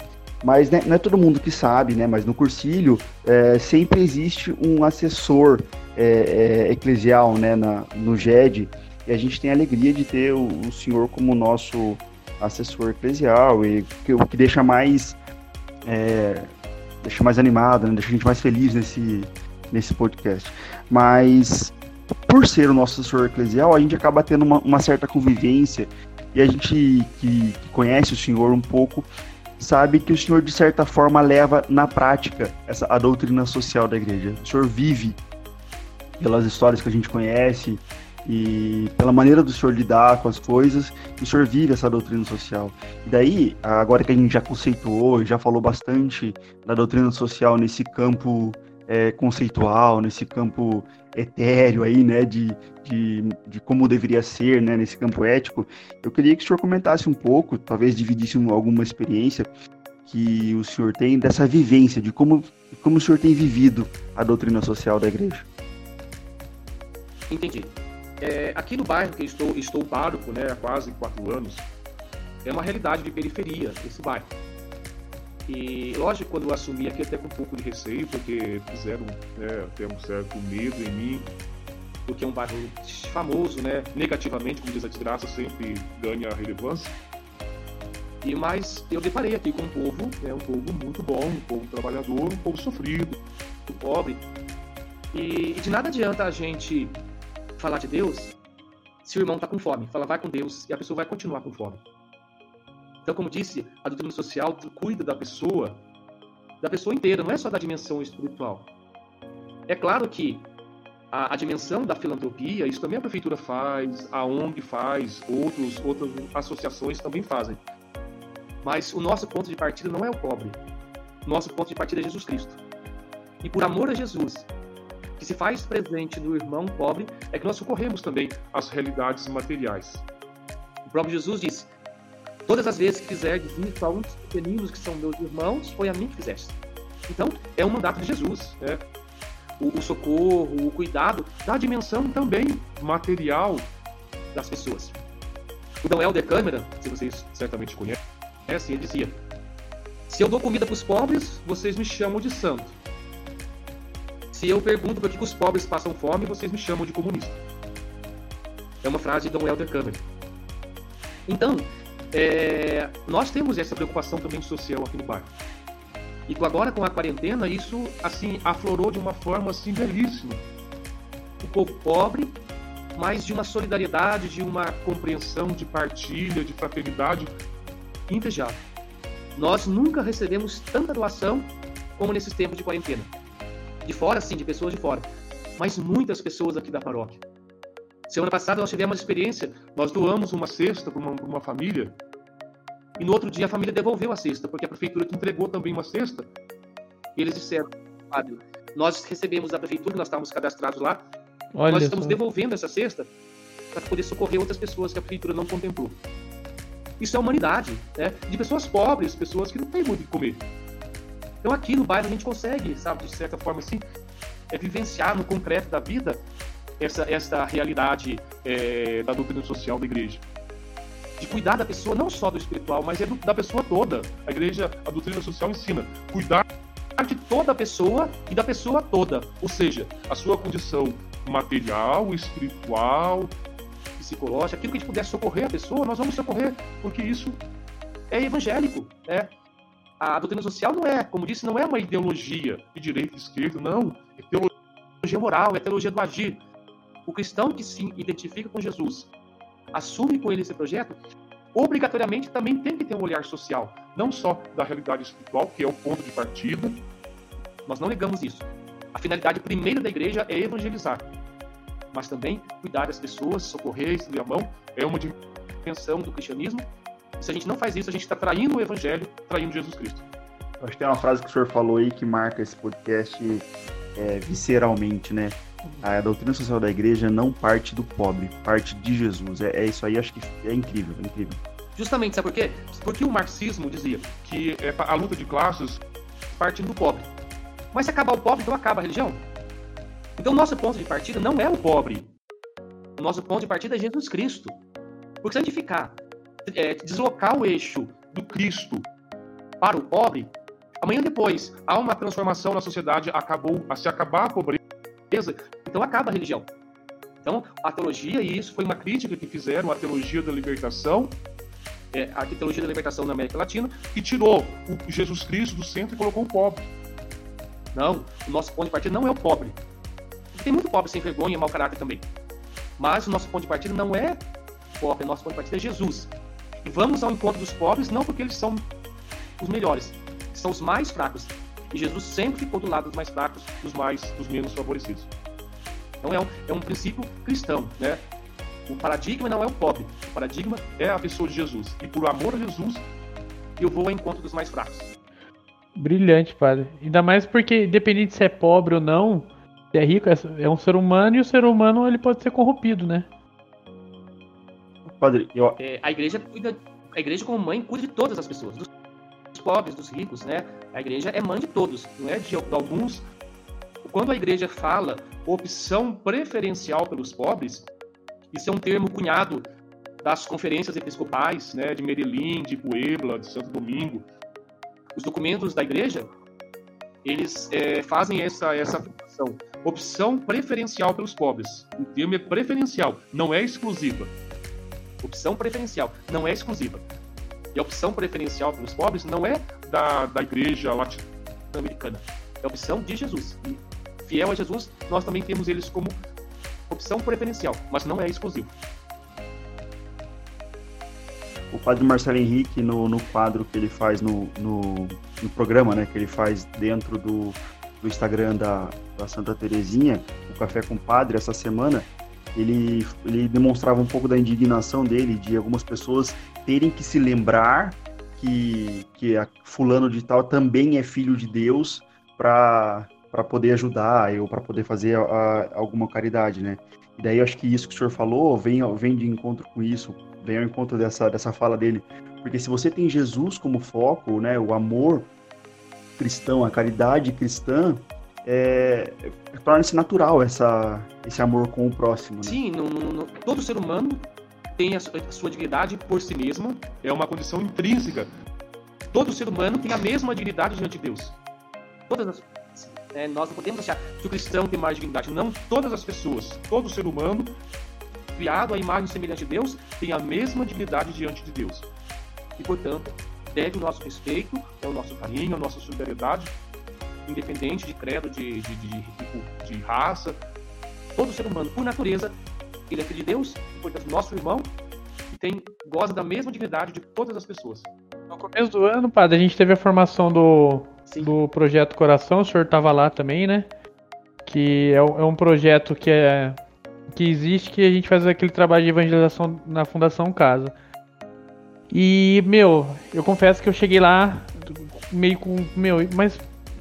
Mas né, não é todo mundo que sabe, né? Mas no Cursilho é, sempre existe um assessor é, é, eclesial né, na, no GED e a gente tem a alegria de ter o, o senhor como nosso assessor eclesial e que, o que deixa mais é, deixa mais animado, né, deixa a gente mais feliz nesse, nesse podcast. Mas por ser o nosso assessor eclesial, a gente acaba tendo uma, uma certa convivência e a gente que, que conhece o senhor um pouco sabe que o senhor de certa forma leva na prática essa a doutrina social da igreja. O senhor vive pelas histórias que a gente conhece e pela maneira do senhor lidar com as coisas, o senhor vive essa doutrina social. E daí, agora que a gente já conceituou, já falou bastante da doutrina social nesse campo é, conceitual, nesse campo etéreo aí, né, de, de, de como deveria ser, né, nesse campo ético, eu queria que o senhor comentasse um pouco, talvez dividisse um- alguma experiência que o senhor tem dessa vivência, de como, como o senhor tem vivido a doutrina social da igreja. Entendi. É, aqui no bairro que estou, estou pároco, né, há quase quatro anos, é uma realidade de periferia esse bairro. E lógico, quando eu assumi aqui até com um pouco de receio, porque fizeram né, até um certo medo em mim, porque é um bairro famoso, né, negativamente, como diz a desgraça, sempre ganha relevância. E mas eu deparei aqui com um povo, né, um povo muito bom, um povo trabalhador, um povo sofrido, um pobre. E, e de nada adianta a gente falar de Deus se o irmão está com fome. Fala, vai com Deus, e a pessoa vai continuar com fome. Então, como disse, a doutrina social cuida da pessoa, da pessoa inteira, não é só da dimensão espiritual. É claro que a, a dimensão da filantropia, isso também a prefeitura faz, a ONG faz, outros, outras associações também fazem. Mas o nosso ponto de partida não é o pobre. Nosso ponto de partida é Jesus Cristo. E por amor a Jesus, que se faz presente no irmão pobre, é que nós socorremos também as realidades materiais. O próprio Jesus disse: Todas as vezes que fizerdes isso a um dos pequeninos que são meus irmãos, foi a mim que fizeste. Então, é um mandato de Jesus. Né? O, o socorro, o cuidado da dimensão também material das pessoas. O Dom Helder Câmara, se vocês certamente conhecem, ele dizia: Se eu dou comida para os pobres, vocês me chamam de santo. Se eu pergunto por que os pobres passam fome, vocês me chamam de comunista. É uma frase de Dom Helder Câmara. Então, é, nós temos essa preocupação também social aqui no bairro. E agora com a quarentena, isso assim aflorou de uma forma assim belíssima. O povo pobre, mas de uma solidariedade, de uma compreensão, de partilha, de fraternidade invejável. Nós nunca recebemos tanta doação como nesses tempos de quarentena. De fora, sim, de pessoas de fora, mas muitas pessoas aqui da paróquia. Semana passada nós tivemos uma experiência, nós doamos uma cesta para uma, uma família e no outro dia a família devolveu a cesta, porque a prefeitura que entregou também uma cesta. E eles disseram, padre, nós recebemos da prefeitura, nós estávamos cadastrados lá, Olha nós estamos só. devolvendo essa cesta para poder socorrer outras pessoas que a prefeitura não contemplou. Isso é humanidade, né? De pessoas pobres, pessoas que não têm muito o que comer. Então aqui no bairro a gente consegue, sabe, de certa forma assim, é, vivenciar no concreto da vida essa, essa realidade é, da doutrina social da igreja. De cuidar da pessoa, não só do espiritual, mas é do- da pessoa toda. A igreja, a doutrina social ensina cuidar de toda a pessoa e da pessoa toda. Ou seja, a sua condição material, espiritual, psicológica, aquilo que a gente puder socorrer a pessoa, nós vamos socorrer, porque isso é evangélico, né? A doutrina social não é, como disse, não é uma ideologia de direita e esquerda, não. É teologia moral, é teologia do agir. O cristão que se identifica com Jesus, assume com ele esse projeto, obrigatoriamente também tem que ter um olhar social, não só da realidade espiritual, que é o ponto de partida. Nós não negamos isso. A finalidade primeira da igreja é evangelizar. mas também cuidar das pessoas, socorrer, estender a mão, é uma dimensão do cristianismo. E se a gente não faz isso, a gente está traindo o evangelho, traindo Jesus Cristo. Acho que tem uma frase que o senhor falou aí que marca esse podcast é, visceralmente, né? A doutrina social da igreja não parte do pobre, parte de Jesus. É, é isso aí, acho que é incrível, é incrível. Justamente, sabe por quê? Porque o marxismo dizia que é, a luta de classes parte do pobre. Mas se acabar o pobre, então acaba a religião. Então, nosso ponto de partida não é o pobre. O nosso ponto de partida é Jesus Cristo. Porque se a gente ficar, é, deslocar o eixo do Cristo para o pobre, amanhã depois há uma transformação na sociedade, acabou, se acabar a pobreza, então acaba a religião. Então, a teologia, e isso foi uma crítica que fizeram à teologia da libertação, é, a teologia da libertação na América Latina, que tirou o Jesus Cristo do centro e colocou o pobre. Não, o nosso ponto de partida não é o pobre. Tem muito pobre sem vergonha mau caráter também. Mas o nosso ponto de partida não é pobre, o nosso ponto de partida é Jesus. E vamos ao encontro dos pobres não porque eles são os melhores, são os mais fracos. E Jesus sempre ficou do lado dos mais fracos, dos mais, dos menos favorecidos. Então é um, é um princípio cristão, né? O paradigma não é o pobre, o paradigma é a pessoa de Jesus. E por amor a Jesus, eu vou ao encontro dos mais fracos. Brilhante, padre. Ainda mais porque, independente se é pobre ou não, se é rico, é, é um ser humano e o ser humano ele pode ser corrompido, né? Padre, eu... é, a igreja cuida, a igreja como mãe cuida de todas as pessoas, dos pobres, dos ricos, né? A igreja é mãe de todos, não é de alguns. Quando a igreja fala opção preferencial pelos pobres, isso é um termo cunhado das conferências episcopais, né, de Medellín, de Puebla, de Santo Domingo. Os documentos da igreja, eles é, fazem essa essa afirmação. Opção preferencial pelos pobres. O termo é preferencial, não é exclusiva. Opção preferencial, não é exclusiva. E a opção preferencial pelos pobres não é da, da igreja latino-americana. É a opção de Jesus. E fiel a Jesus, nós também temos eles como opção preferencial, mas não é exclusivo. O padre Marcelo Henrique, no, no quadro que ele faz no, no, no programa, né, que ele faz dentro do, do Instagram da, da Santa Terezinha, o Café com Padre, essa semana, ele, ele demonstrava um pouco da indignação dele, de algumas pessoas terem que se lembrar que, que a fulano de tal também é filho de Deus para poder ajudar ou para poder fazer a, alguma caridade, né? E daí eu acho que isso que o senhor falou vem, vem de encontro com isso, vem ao encontro dessa, dessa fala dele. Porque se você tem Jesus como foco, né, o amor cristão, a caridade cristã, é, torna-se natural essa, esse amor com o próximo. Né? Sim, no, no, todo ser humano tem a sua, a sua dignidade por si mesmo, é uma condição intrínseca. Todo ser humano tem a mesma dignidade diante de Deus. Todas as, é, nós não podemos achar que o cristão tem mais dignidade. Não, todas as pessoas, todo ser humano, criado à imagem semelhante de Deus, tem a mesma dignidade diante de Deus. E, portanto, deve o nosso respeito, é o nosso carinho, a nossa solidariedade, independente de credo, de, de, de, de, raça. Todo ser humano, por natureza, ele é filho de Deus, portanto, nosso irmão, e tem, goza da mesma dignidade de todas as pessoas. No começo do ano, padre, a gente teve a formação do, do Projeto Coração, o senhor estava lá também, né? Que é, é, um projeto que, é, que existe, que a gente faz aquele trabalho de evangelização na Fundação Casa. E, meu, eu confesso que eu cheguei lá meio com. Meu, mas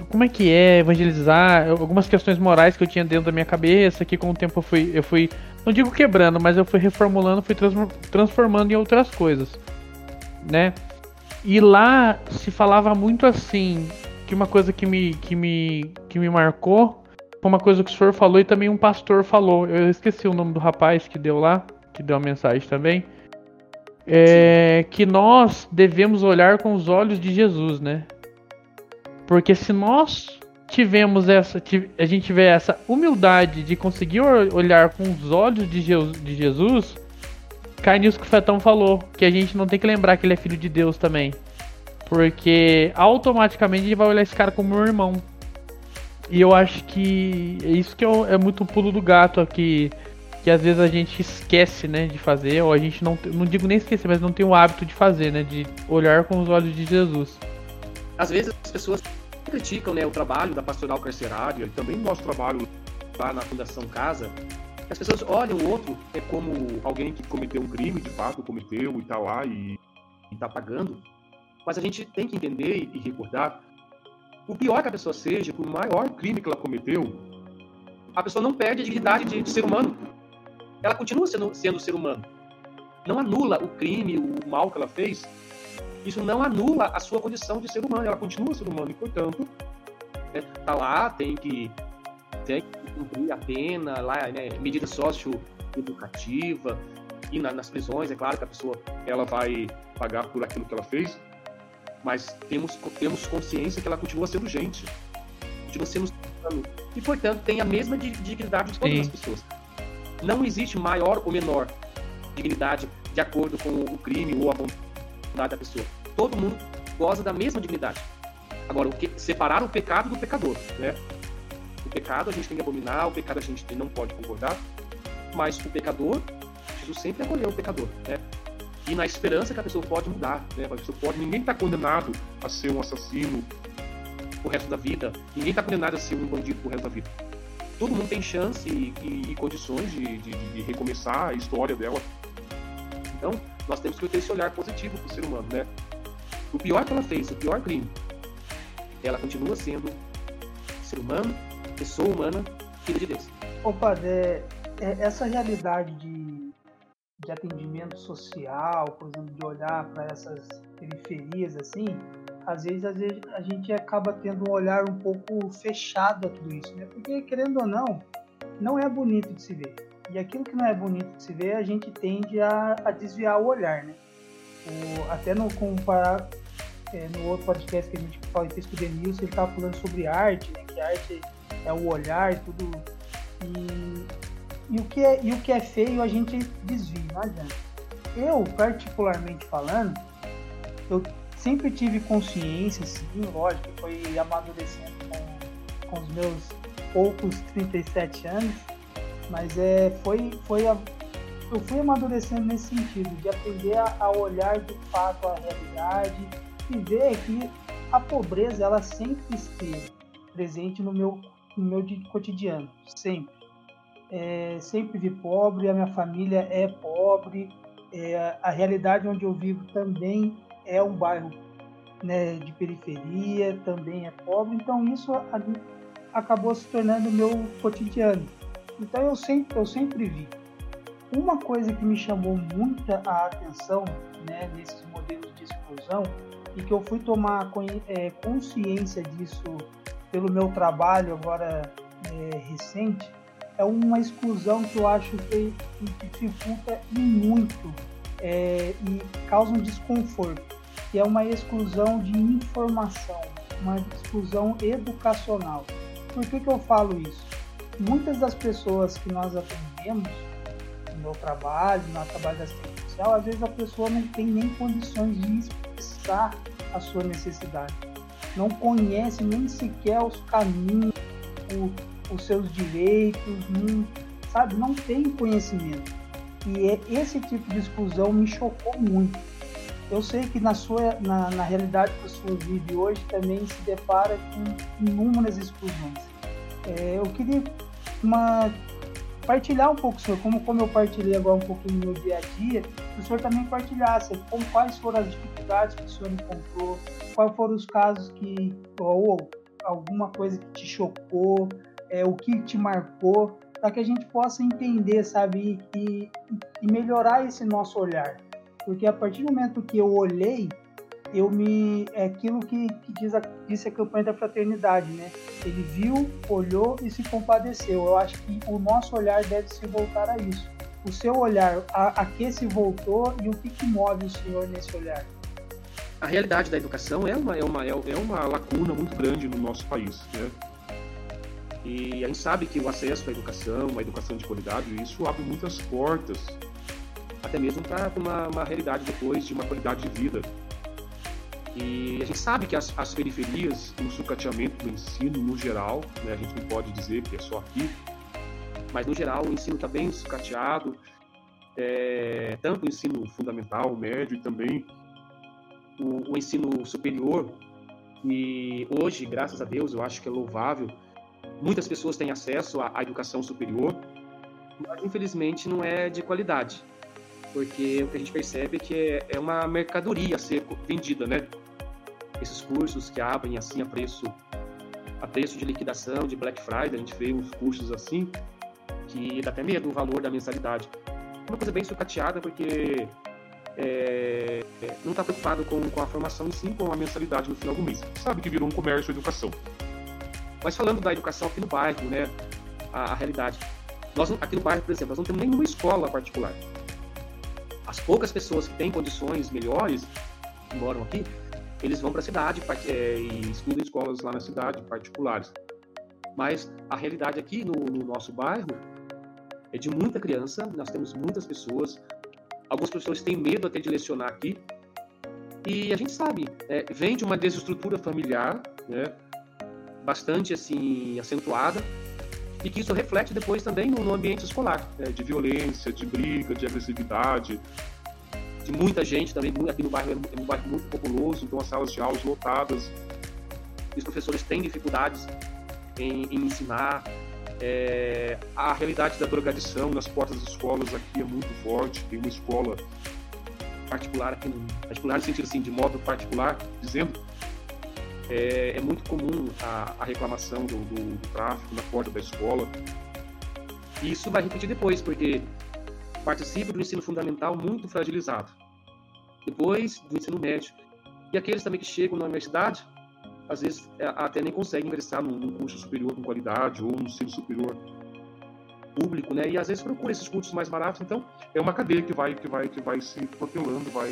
como é que é evangelizar? Algumas questões morais que eu tinha dentro da minha cabeça, que com o tempo eu fui, eu fui não digo quebrando, mas eu fui reformulando, fui transformando em outras coisas, né? E lá se falava muito assim, que uma coisa que me, que me, que me marcou foi uma coisa que o senhor falou e também um pastor falou. Eu esqueci o nome do rapaz que deu lá, que deu a mensagem também. É, que nós devemos olhar com os olhos de Jesus, né? Porque se nós tivemos essa, a gente tiver essa humildade de conseguir olhar com os olhos de, Jesus, cai nisso que o Fetão falou, que a gente não tem que lembrar que ele é filho de Deus também. Porque automaticamente a gente vai olhar esse cara como meu irmão. E eu acho que é isso que é, é muito pulo do gato aqui. Que às vezes a gente esquece, né, de fazer, ou a gente não, não digo nem esquecer, mas não tem o hábito de fazer, né, de olhar com os olhos de Jesus. Às vezes as pessoas criticam né, o trabalho da pastoral carcerária e também o nosso trabalho lá na Fundação Casa, As pessoas olham o outro é como alguém que cometeu um crime, de fato, cometeu e tá lá e, e tá pagando. Mas a gente tem que entender e recordar, o pior que a pessoa seja, por maior crime que ela cometeu, a pessoa não perde a dignidade de, de ser humano. Ela continua sendo, sendo ser humano. Não anula o crime, o mal que ela fez. Isso não anula a sua condição de ser humano. Ela continua ser humano e, portanto, né, tá lá, tem que, tem que cumprir a pena, lá, né, medida socioeducativa, e na, nas prisões, é claro que a pessoa ela vai pagar por aquilo que ela fez, mas temos, temos consciência que ela continua sendo gente, continua sendo humano, e portanto tem a mesma dignidade de todas Sim. as pessoas. Não existe maior ou menor dignidade de acordo com o crime ou a vontade da pessoa. Todo mundo goza da mesma dignidade. Agora, o que, separar o pecado do pecador, né? O pecado a gente tem que abominar, o pecado a gente não pode concordar, mas o pecador, Jesus sempre acolheu o pecador, né? E na esperança que a pessoa pode mudar, né? A pessoa pode, ninguém está condenado a ser um assassino o resto da vida, ninguém está condenado a ser um bandido o resto da vida. Todo mundo tem chance e, e, e condições de, de, de recomeçar a história dela. Então, nós temos que ter esse olhar positivo para o ser humano, né? O pior que ela fez, o pior crime, ela continua sendo ser humano, pessoa humana, filha de Deus. Opa, é, é, essa realidade de, de atendimento social, por exemplo, de olhar para essas periferias assim, às vezes, às vezes a gente acaba tendo um olhar um pouco fechado a tudo isso, né? Porque querendo ou não, não é bonito de se ver. E aquilo que não é bonito de se ver, a gente tende a, a desviar o olhar, né? O, até no comparar é, no outro podcast que a gente fez com o Denilson, ele estava falando sobre arte, né? Que arte é o olhar tudo. E, e, o que é, e o que é feio a gente desvia, não adianta. Eu, particularmente falando, eu sempre tive consciência, sim, lógico, foi amadurecendo com, com os meus poucos 37 anos, mas é, foi, foi a, eu fui amadurecendo nesse sentido, de aprender a, a olhar de fato a realidade, e ver que a pobreza ela sempre esteve presente no meu, no meu cotidiano, sempre. É, sempre vi pobre, a minha família é pobre, é, a realidade onde eu vivo também é um bairro né, de periferia, também é pobre, então isso acabou se tornando meu cotidiano. Então eu sempre, eu sempre vi. Uma coisa que me chamou muita a atenção né, nesses modelos de exclusão e que eu fui tomar é, consciência disso pelo meu trabalho agora é, recente, é uma exclusão que eu acho que, dificulta muito é, e causa um desconforto, que é uma exclusão de informação, uma exclusão educacional. Por que, que eu falo isso? Muitas das pessoas que nós atendemos no meu trabalho, no trabalho da assistência social, às vezes a pessoa não tem nem condições de expressar a sua necessidade. Não conhece nem sequer os caminhos, o, os seus direitos, sabe? Não tem conhecimento. E é, esse tipo de exclusão me chocou muito. Eu sei que na sua, na, na realidade que a sua vive hoje também se depara com inúmeras exclusões. É, eu queria uma partilhar um pouco, senhor, como, como eu partilhei agora um pouquinho no meu dia a dia, o senhor também partilhasse como, quais foram as dificuldades que o senhor encontrou, quais foram os casos que, ou alguma coisa que te chocou, é, o que te marcou, para que a gente possa entender, sabe, e, e melhorar esse nosso olhar. Porque a partir do momento que eu olhei eu me é aquilo que, que diz a, disse a campanha da fraternidade, né? Ele viu, olhou e se compadeceu. Eu acho que o nosso olhar deve se voltar a isso. O seu olhar, a, a que se voltou e o que, que move o senhor nesse olhar? A realidade da educação é uma, é uma, é uma lacuna muito grande no nosso país, né? E a gente sabe que o acesso à educação, uma educação de qualidade, isso abre muitas portas, até mesmo para uma, uma realidade depois de uma qualidade de vida e a gente sabe que as, as periferias, o sucateamento do ensino no geral, né, a gente não pode dizer que é só aqui, mas no geral o ensino está bem sucateado, é, tanto o ensino fundamental, médio e também o, o ensino superior. E hoje, graças a Deus, eu acho que é louvável, muitas pessoas têm acesso à, à educação superior, mas infelizmente não é de qualidade, porque o que a gente percebe é que é, é uma mercadoria a ser vendida, né? Esses cursos que abrem assim a preço a preço de liquidação, de Black Friday, a gente vê uns cursos assim que dá até medo o valor da mensalidade. Uma coisa bem sucateada porque é, não está preocupado com, com a formação e sim com a mensalidade no final do mês. Sabe que virou um comércio educação. Mas falando da educação aqui no bairro, né, a, a realidade. Nós, aqui no bairro, por exemplo, nós não temos nenhuma escola particular. As poucas pessoas que têm condições melhores, que moram aqui, eles vão para a cidade é, e estudam escolas lá na cidade, particulares. Mas a realidade aqui no, no nosso bairro é de muita criança, nós temos muitas pessoas, alguns professores têm medo até de lecionar aqui, e a gente sabe, é, vem de uma desestrutura familiar, né, bastante assim acentuada, e que isso reflete depois também no, no ambiente escolar, né, de violência, de briga, de agressividade, de muita gente também, aqui no bairro é um bairro muito populoso, então as salas de aulas lotadas, os professores têm dificuldades em, em ensinar, é, a realidade da drogadição nas portas das escolas aqui é muito forte. Tem uma escola particular aqui, particular no sentido assim, de modo particular, dizendo, é, é muito comum a, a reclamação do, do, do, tráfico na porta da escola. E isso vai repetir depois, porque participa do ensino fundamental muito fragilizado. Depois do ensino médio. E aqueles também que chegam na universidade às vezes é, até nem consegue ingressar num curso superior com qualidade ou no ensino superior público, né? E às vezes procura esses cursos mais baratos. Então é uma cadeia que vai que vai que vai se protelando, vai,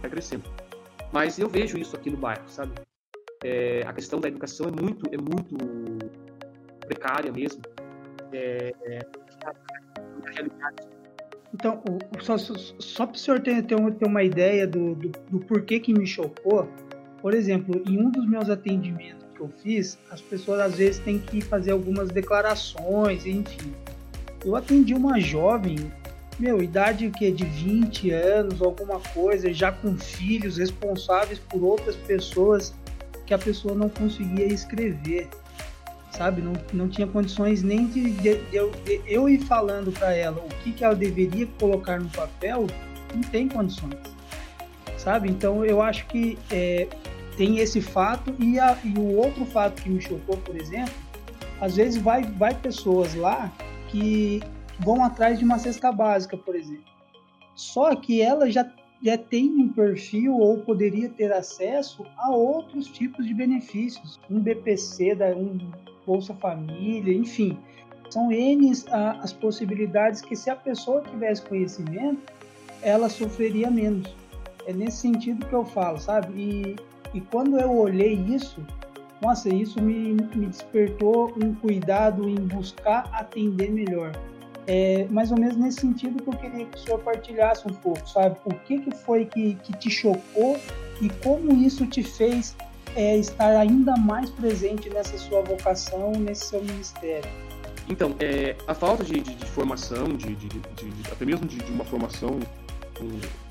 vai crescendo. Mas eu vejo isso aqui no bairro, sabe? É, a questão da educação é muito é muito precária mesmo. É, é, então, só, só, para o senhor ter, ter, uma ideia do, do, do porquê que me chocou, por exemplo, em um dos meus atendimentos que eu fiz, as pessoas às vezes têm que fazer algumas declarações, enfim. Eu atendi uma jovem, meu, idade que de 20 anos, alguma coisa, já com filhos responsáveis por outras pessoas que a pessoa não conseguia escrever, sabe? Não, não tinha condições nem de, de, de, eu, de eu ir falando para ela o que, que ela deveria colocar no papel, não tem condições, sabe? Então eu acho que é, tem esse fato e, a, e o outro fato que me chocou, por exemplo, às vezes vai, vai pessoas lá que vão atrás de uma cesta básica, por exemplo. Só que ela já, já tem um perfil ou poderia ter acesso a outros tipos de benefícios, um BPC, um Bolsa Família, enfim. São N as possibilidades que se a pessoa tivesse conhecimento, ela sofreria menos. É nesse sentido que eu falo, sabe? E e quando eu olhei isso, nossa, isso me, me despertou um cuidado em buscar atender melhor. É mais ou menos nesse sentido que eu queria que o senhor partilhasse um pouco, sabe? O que, que foi que, que te chocou e como isso te fez é, estar ainda mais presente nessa sua vocação, nesse seu ministério? Então, é, a falta de, de, de formação, de, até mesmo de, uma formação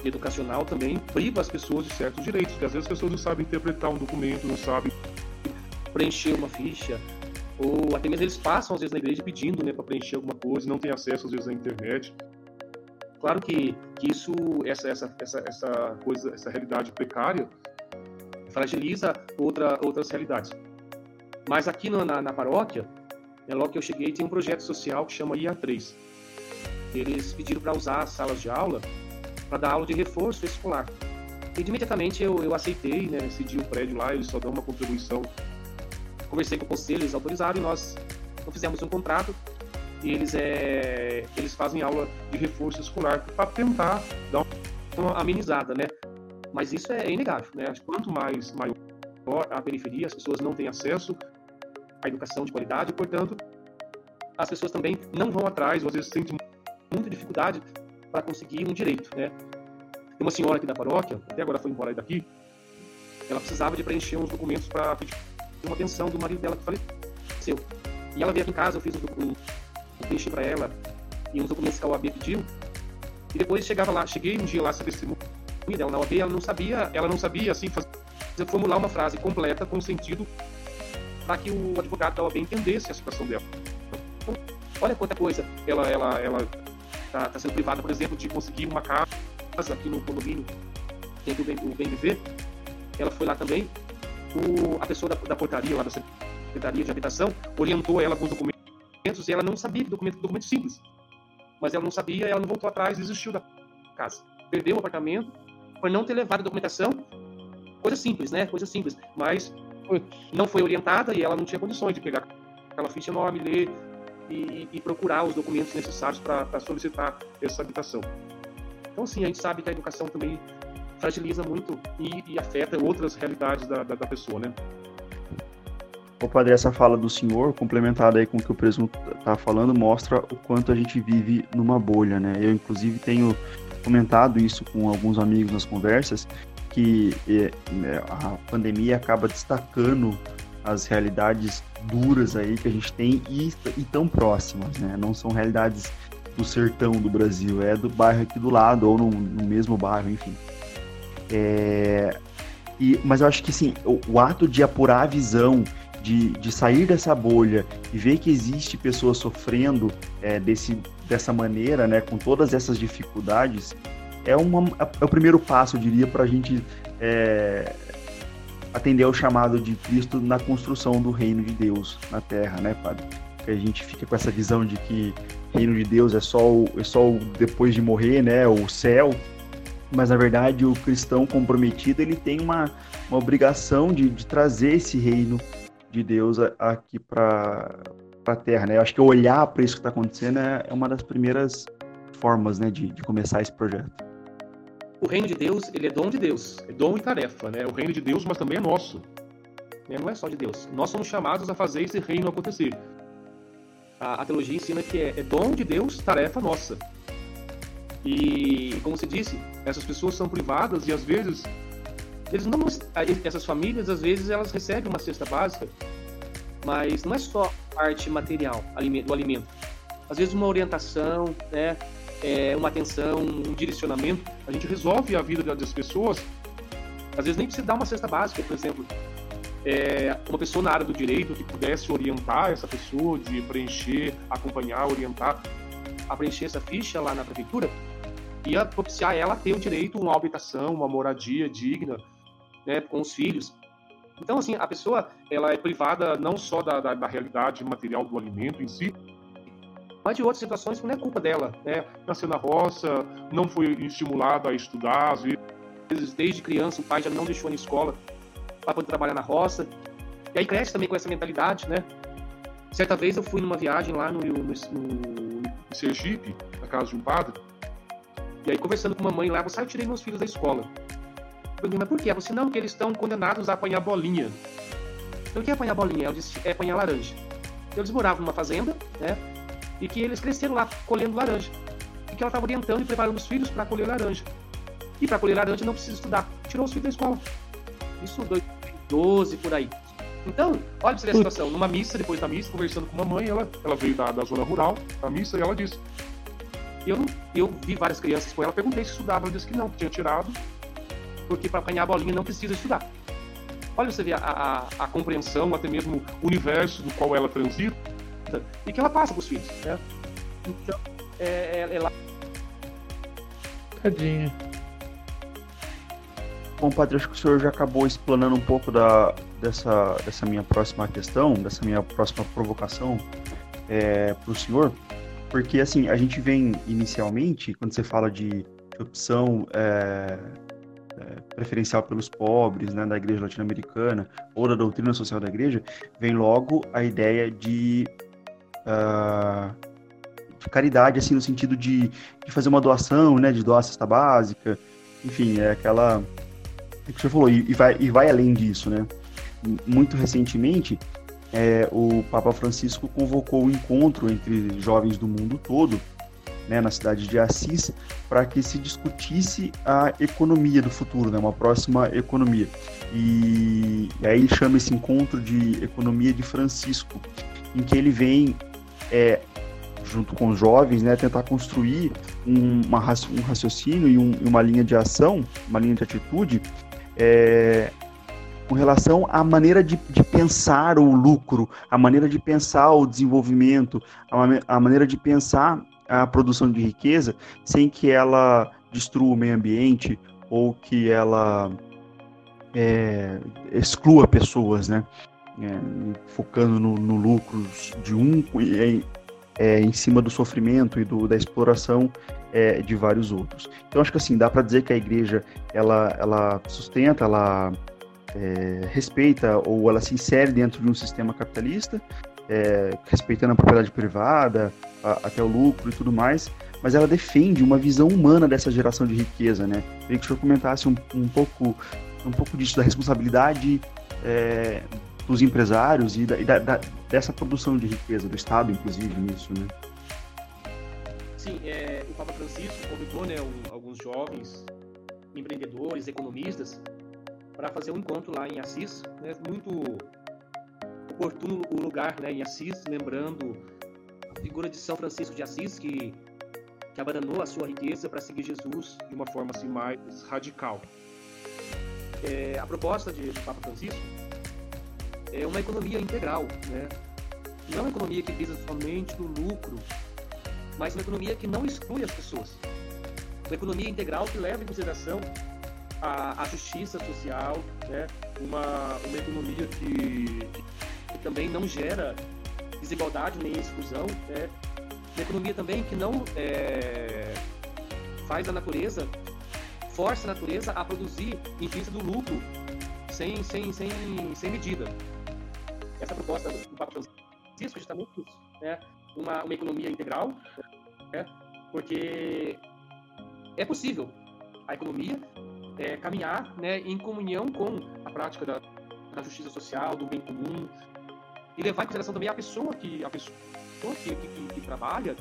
educacional também priva as pessoas de certos direitos, porque às vezes as pessoas não sabem interpretar um documento, não sabem preencher uma ficha, ou até mesmo eles passam às vezes na igreja pedindo né, para preencher alguma coisa, não tem acesso às vezes à internet. Claro que, que isso, essa, essa, essa, essa coisa, essa realidade precária fragiliza outra, outras realidades. Mas aqui na, na, na paróquia, né, logo que eu cheguei, tem um projeto social que chama IA3. Eles pediram para usar as salas de aula para dar aula de reforço escolar. E imediatamente eu, eu aceitei, né, cedi o prédio lá, eles só dão uma contribuição. Conversei com o conselho, eles autorizaram e nós fizemos um contrato e eles, é, eles fazem aula de reforço escolar para tentar dar uma amenizada, né? Mas isso é inegável, né? Quanto mais maior a periferia, as pessoas não têm acesso à educação de qualidade, portanto, as pessoas também não vão atrás, ou às vezes sentem muita dificuldade para conseguir um direito, né? Tem uma senhora aqui da paróquia, até agora foi embora daqui, ela precisava de preencher uns documentos para pedir uma pensão do marido dela que faleceu. E ela veio aqui em casa, eu fiz um, um, um preenchi para ela e uns documentos que a OAB pediu. E depois chegava lá, cheguei um dia lá, essa testemunha dela na OAB, ela não sabia, ela não sabia assim fazer, formular uma frase completa com sentido para que o advogado da OAB entendesse a situação dela. Então, Olha quanta coisa ela ela ela tá, tá sendo privada, por exemplo, de conseguir uma casa aqui no condomínio, tem bem, o bem viver. Ela foi lá também. O, a pessoa da, da portaria lá da secretaria de habitação orientou ela com os documentos e ela não sabia que documento, documento simples. Mas ela não sabia, ela não voltou atrás, desistiu da casa. Perdeu o apartamento por não ter levado a documentação. Coisa simples, né? Coisa simples. Mas não foi orientada e ela não tinha condições de pegar aquela ficha enorme, ler e, e procurar os documentos necessários para solicitar essa habitação. Então, sim, a gente sabe que a educação também fragiliza muito e, e afeta outras realidades da, da, da pessoa, né? O padre, essa fala do senhor, complementada aí com o que o presunto está falando, mostra o quanto a gente vive numa bolha, né? Eu, inclusive, tenho comentado isso com alguns amigos nas conversas, que é, é, a pandemia acaba destacando as realidades duras aí que a gente tem e, e tão próximas, né? Não são realidades do sertão do Brasil, é do bairro aqui do lado ou no, no mesmo bairro, enfim. É, e, mas eu acho que assim, o, o ato de apurar a visão de, de sair dessa bolha e ver que existe pessoas sofrendo é, desse, dessa maneira, né, com todas essas dificuldades, é, uma, é o primeiro passo, eu diria, para a gente é, atender ao chamado de Cristo na construção do reino de Deus na Terra, né, Padre? Que a gente fica com essa visão de que reino de Deus é só o, é só o depois de morrer, né, o céu, mas na verdade o cristão comprometido ele tem uma, uma obrigação de, de trazer esse reino de Deus aqui para a Terra, né? Eu acho que olhar para isso que está acontecendo é, é uma das primeiras formas, né, de, de começar esse projeto. O reino de Deus, ele é dom de Deus, é dom e tarefa, né? O reino de Deus, mas também é nosso. Né? Não é só de Deus. Nós somos chamados a fazer esse reino acontecer. A, a teologia ensina que é, é dom de Deus, tarefa nossa. E, como se disse, essas pessoas são privadas e às vezes eles não essas famílias às vezes elas recebem uma cesta básica, mas não é só parte material do alimento. Às vezes uma orientação, né, é, uma atenção, um direcionamento, a gente resolve a vida das pessoas. Às vezes nem precisa dar uma cesta básica, por exemplo, é, uma pessoa na área do direito que pudesse orientar essa pessoa de preencher, acompanhar, orientar a preencher essa ficha lá na prefeitura, ia propiciar ela ter o direito a uma habitação, uma moradia digna, né, com os filhos. Então, assim, a pessoa ela é privada não só da, da, da realidade material do alimento em si, mas de outras situações que não é culpa dela. Né? Nasceu na roça, não foi estimulada a estudar, às vezes, desde criança, o pai já não deixou na escola para poder trabalhar na roça. E aí cresce também com essa mentalidade, né? Certa vez eu fui numa viagem lá no, no, no, no Sergipe, na casa de um padre, e aí conversando com uma mãe lá, eu tirei meus filhos da escola. Eu mas por quê? Você não, que eles estão condenados a apanhar bolinha. Então, o que é apanhar bolinha? Eu disse, é apanhar laranja. Eles moravam numa fazenda, né? E que eles cresceram lá colhendo laranja. E que ela estava orientando e preparando os filhos para colher laranja. E para colher laranja não precisa estudar. Tirou os filhos da escola. Isso 2012, por aí. Então, olha pra você ver a situação. Numa missa, depois da missa, conversando com uma mãe, ela, ela veio da, da zona rural, da missa, e ela disse. Eu, eu vi várias crianças com ela, perguntei se estudava, ela disse que não, que tinha tirado porque para apanhar a bolinha não precisa estudar. Olha você vê a, a, a, compreensão, até mesmo o universo do qual ela transita e que ela passa para os filhos. Né? Então, é, é, é lá. Tadinha. Bom, Padre, acho que o senhor já acabou explanando um pouco da, dessa, dessa minha próxima questão, dessa minha próxima provocação é, para o senhor, porque assim, a gente vem inicialmente, quando você fala de, de opção é, preferencial pelos pobres, né, da igreja latino-americana, ou da doutrina social da igreja, vem logo a ideia de, uh, de caridade, assim, no sentido de, de, fazer uma doação, né, de doar a cesta básica, enfim, é aquela... É que você falou, e, e, vai, e vai além disso, né? Muito recentemente, é, o Papa Francisco convocou um encontro entre jovens do mundo todo né, na cidade de Assis, para que se discutisse a economia do futuro, né, uma próxima economia. E, e aí ele chama esse encontro de economia de Francisco, em que ele vem, é, junto com os jovens, né, tentar construir um, uma, um raciocínio e um, uma linha de ação, uma linha de atitude, é, com relação à maneira de, de, pensar o lucro, a maneira de pensar o desenvolvimento, a, a, maneira de pensar a produção de riqueza, sem que ela destrua o meio ambiente ou que ela é, exclua pessoas, né? É, focando no, no, lucro de um e é, em cima do sofrimento e do, da exploração é, de vários outros. Então acho que assim dá para dizer que a igreja ela, ela sustenta, ela é, respeita ou ela se insere dentro de um sistema capitalista, é, respeitando a propriedade privada, a, até o lucro e tudo mais, mas ela defende uma visão humana dessa geração de riqueza, né? Queria que o senhor comentasse um, um pouco um pouco disso da responsabilidade é, dos empresários e, da, e da, da, dessa produção de riqueza do Estado, inclusive nisso, né? Sim, é, o Papa Francisco convidou né, um, alguns jovens empreendedores, economistas, para fazer um encontro lá em Assis, né, muito oportuno o lugar né, em Assis, lembrando a figura de São Francisco de Assis, que, que abandonou a sua riqueza para seguir Jesus de uma forma assim, mais radical. É, a proposta de, Papa Francisco é uma economia integral, né? não uma economia que visa somente o lucro, mas uma economia que não exclui as pessoas. Uma economia integral que leva em consideração a, a justiça social, né? uma, uma economia que, que também não gera desigualdade nem exclusão, né? uma economia também que não é, faz a natureza força a natureza a produzir em vista do lucro sem, sem, sem, sem medida. Essa proposta do Papa Francisco é justamente isso, né? uma, uma economia integral, né? porque é possível a economia é, caminhar né, em comunhão com a prática da, da, justiça social, do bem comum, e levar em consideração também a pessoa que, a pessoa que, que, que trabalha,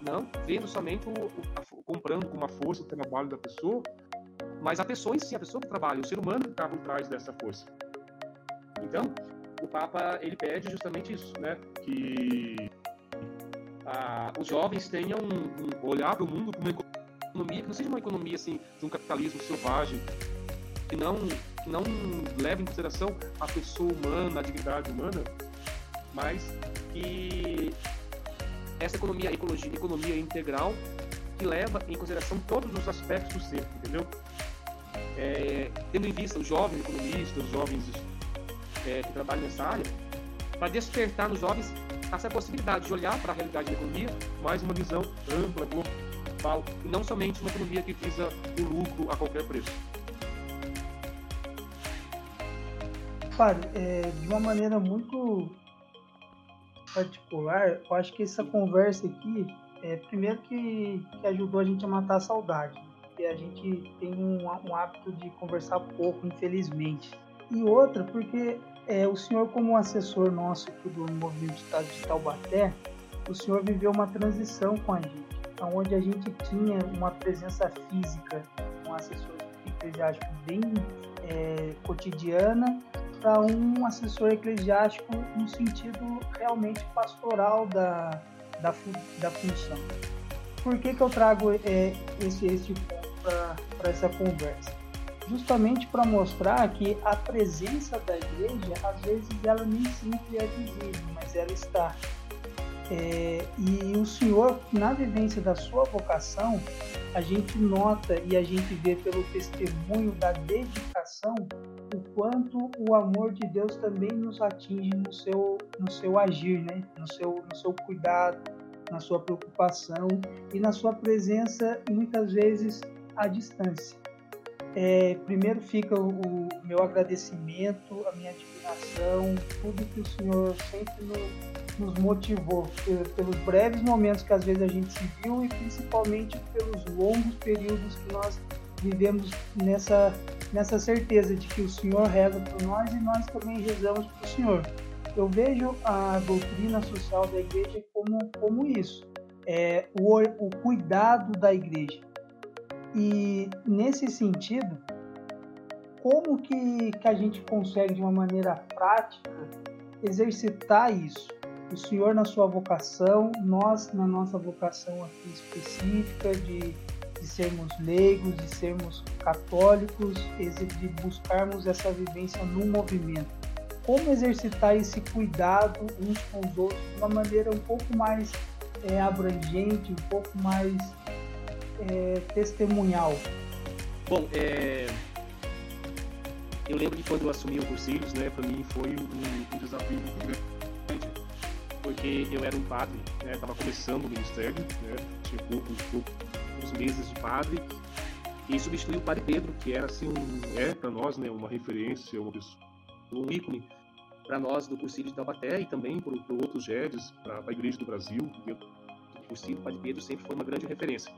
não vendo somente o, o, comprando com uma força o trabalho da pessoa, mas a pessoa em si, a pessoa que trabalha, o ser humano que está por trás dessa força. Então, o Papa ele pede justamente isso, né? Que a, os jovens tenham um, um olhar para o mundo como uma economia que não seja uma economia assim de um capitalismo selvagem, que não que não leve em consideração a pessoa humana, a dignidade humana, mas que essa economia, ecologia, economia integral que leva em consideração todos os aspectos do ser, entendeu? É, tendo em vista os jovens economistas, os jovens é, que trabalham nessa área, para despertar nos jovens essa possibilidade de olhar para a realidade da economia mais uma visão ampla, global, e não somente uma economia que visa o lucro a qualquer preço. Claro, é, de uma maneira muito particular, eu acho que essa conversa aqui, é, primeiro que, que ajudou a gente a matar a saudade, porque a gente tem um, um hábito de conversar pouco, infelizmente. E outra, porque é, o senhor, como assessor nosso aqui do Movimento Estado de Taubaté, o senhor viveu uma transição com a gente, onde a gente tinha uma presença física, um assessor eclesiástico bem é, cotidiana, para um assessor eclesiástico no sentido realmente pastoral da, da, da função. Por que, que eu trago é, esse, esse ponto para essa conversa? Justamente para mostrar que a presença da igreja, às vezes, ela nem sempre é visível, mas ela está. É, e o Senhor, na vivência da sua vocação, a gente nota e a gente vê pelo testemunho da dedicação quanto o amor de Deus também nos atinge no seu, no seu agir, né? no, seu, no seu cuidado, na sua preocupação e na sua presença, muitas vezes, à distância. É, primeiro fica o, o, meu agradecimento, a minha admiração, tudo que o Senhor sempre nos, nos motivou, pelos breves momentos que às vezes a gente se viu e principalmente pelos longos períodos que nós vivemos nessa, nessa certeza de que o Senhor reza por nós e nós também rezamos para o Senhor. Eu vejo a doutrina social da igreja como, como isso, é o, o cuidado da igreja. E nesse sentido, como que, que a gente consegue de uma maneira prática exercitar isso? O Senhor na sua vocação, nós na nossa vocação aqui específica de, de sermos leigos, de sermos católicos, de buscarmos essa vivência no movimento. Como exercitar esse cuidado uns com os outros de uma maneira um pouco mais é, abrangente, um pouco mais é, testemunhal? Bom, é... eu lembro que quando eu assumi o Cursilhos, né, para mim foi um, um desafio muito grande, porque eu era um padre, estava né, começando o ministério, né, tinha poucos, poucos meses de padre, e substituí o Padre Pedro, que era assim um, é para nós, né, uma referência, uma pessoa, um ícone para nós do Cursilho de Taubaté e também para outros GEDs, para a Igreja do Brasil. O Cursilho, o Padre Pedro sempre foi uma grande referência.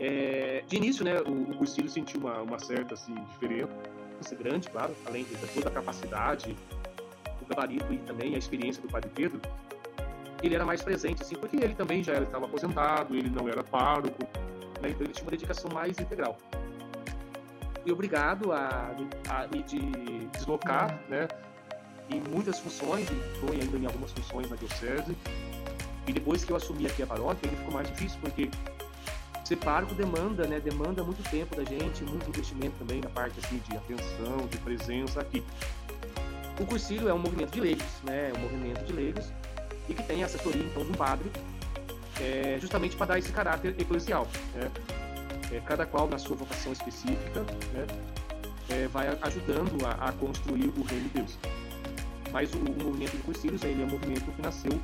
É, de início, né, o, o Cursilho sentiu uma, uma certa assim, diferença grande, claro, além de toda a capacidade, o gabarito e também a experiência do Padre Pedro. Ele era mais presente, assim, porque ele também já estava aposentado, ele não era pároco, né, então ele tinha uma dedicação mais integral. E obrigado a, a me de deslocar, né, em muitas funções, e estou ainda em algumas funções na diocese. E depois que eu assumi aqui a paróquia, ele ficou mais difícil, porque ser pároco demanda, né? Demanda muito tempo da gente, muito investimento também na parte assim, de atenção, de presença aqui. O Cursilho é um movimento de leigos, né? É um movimento de leigos e que tem a assessoria então do padre, é, justamente para dar esse caráter eclesial. Né? É, cada qual na sua vocação específica, né? É, vai ajudando a, a, construir o reino de Deus. Mas o, o movimento de Cursilhos ele é um movimento que nasceu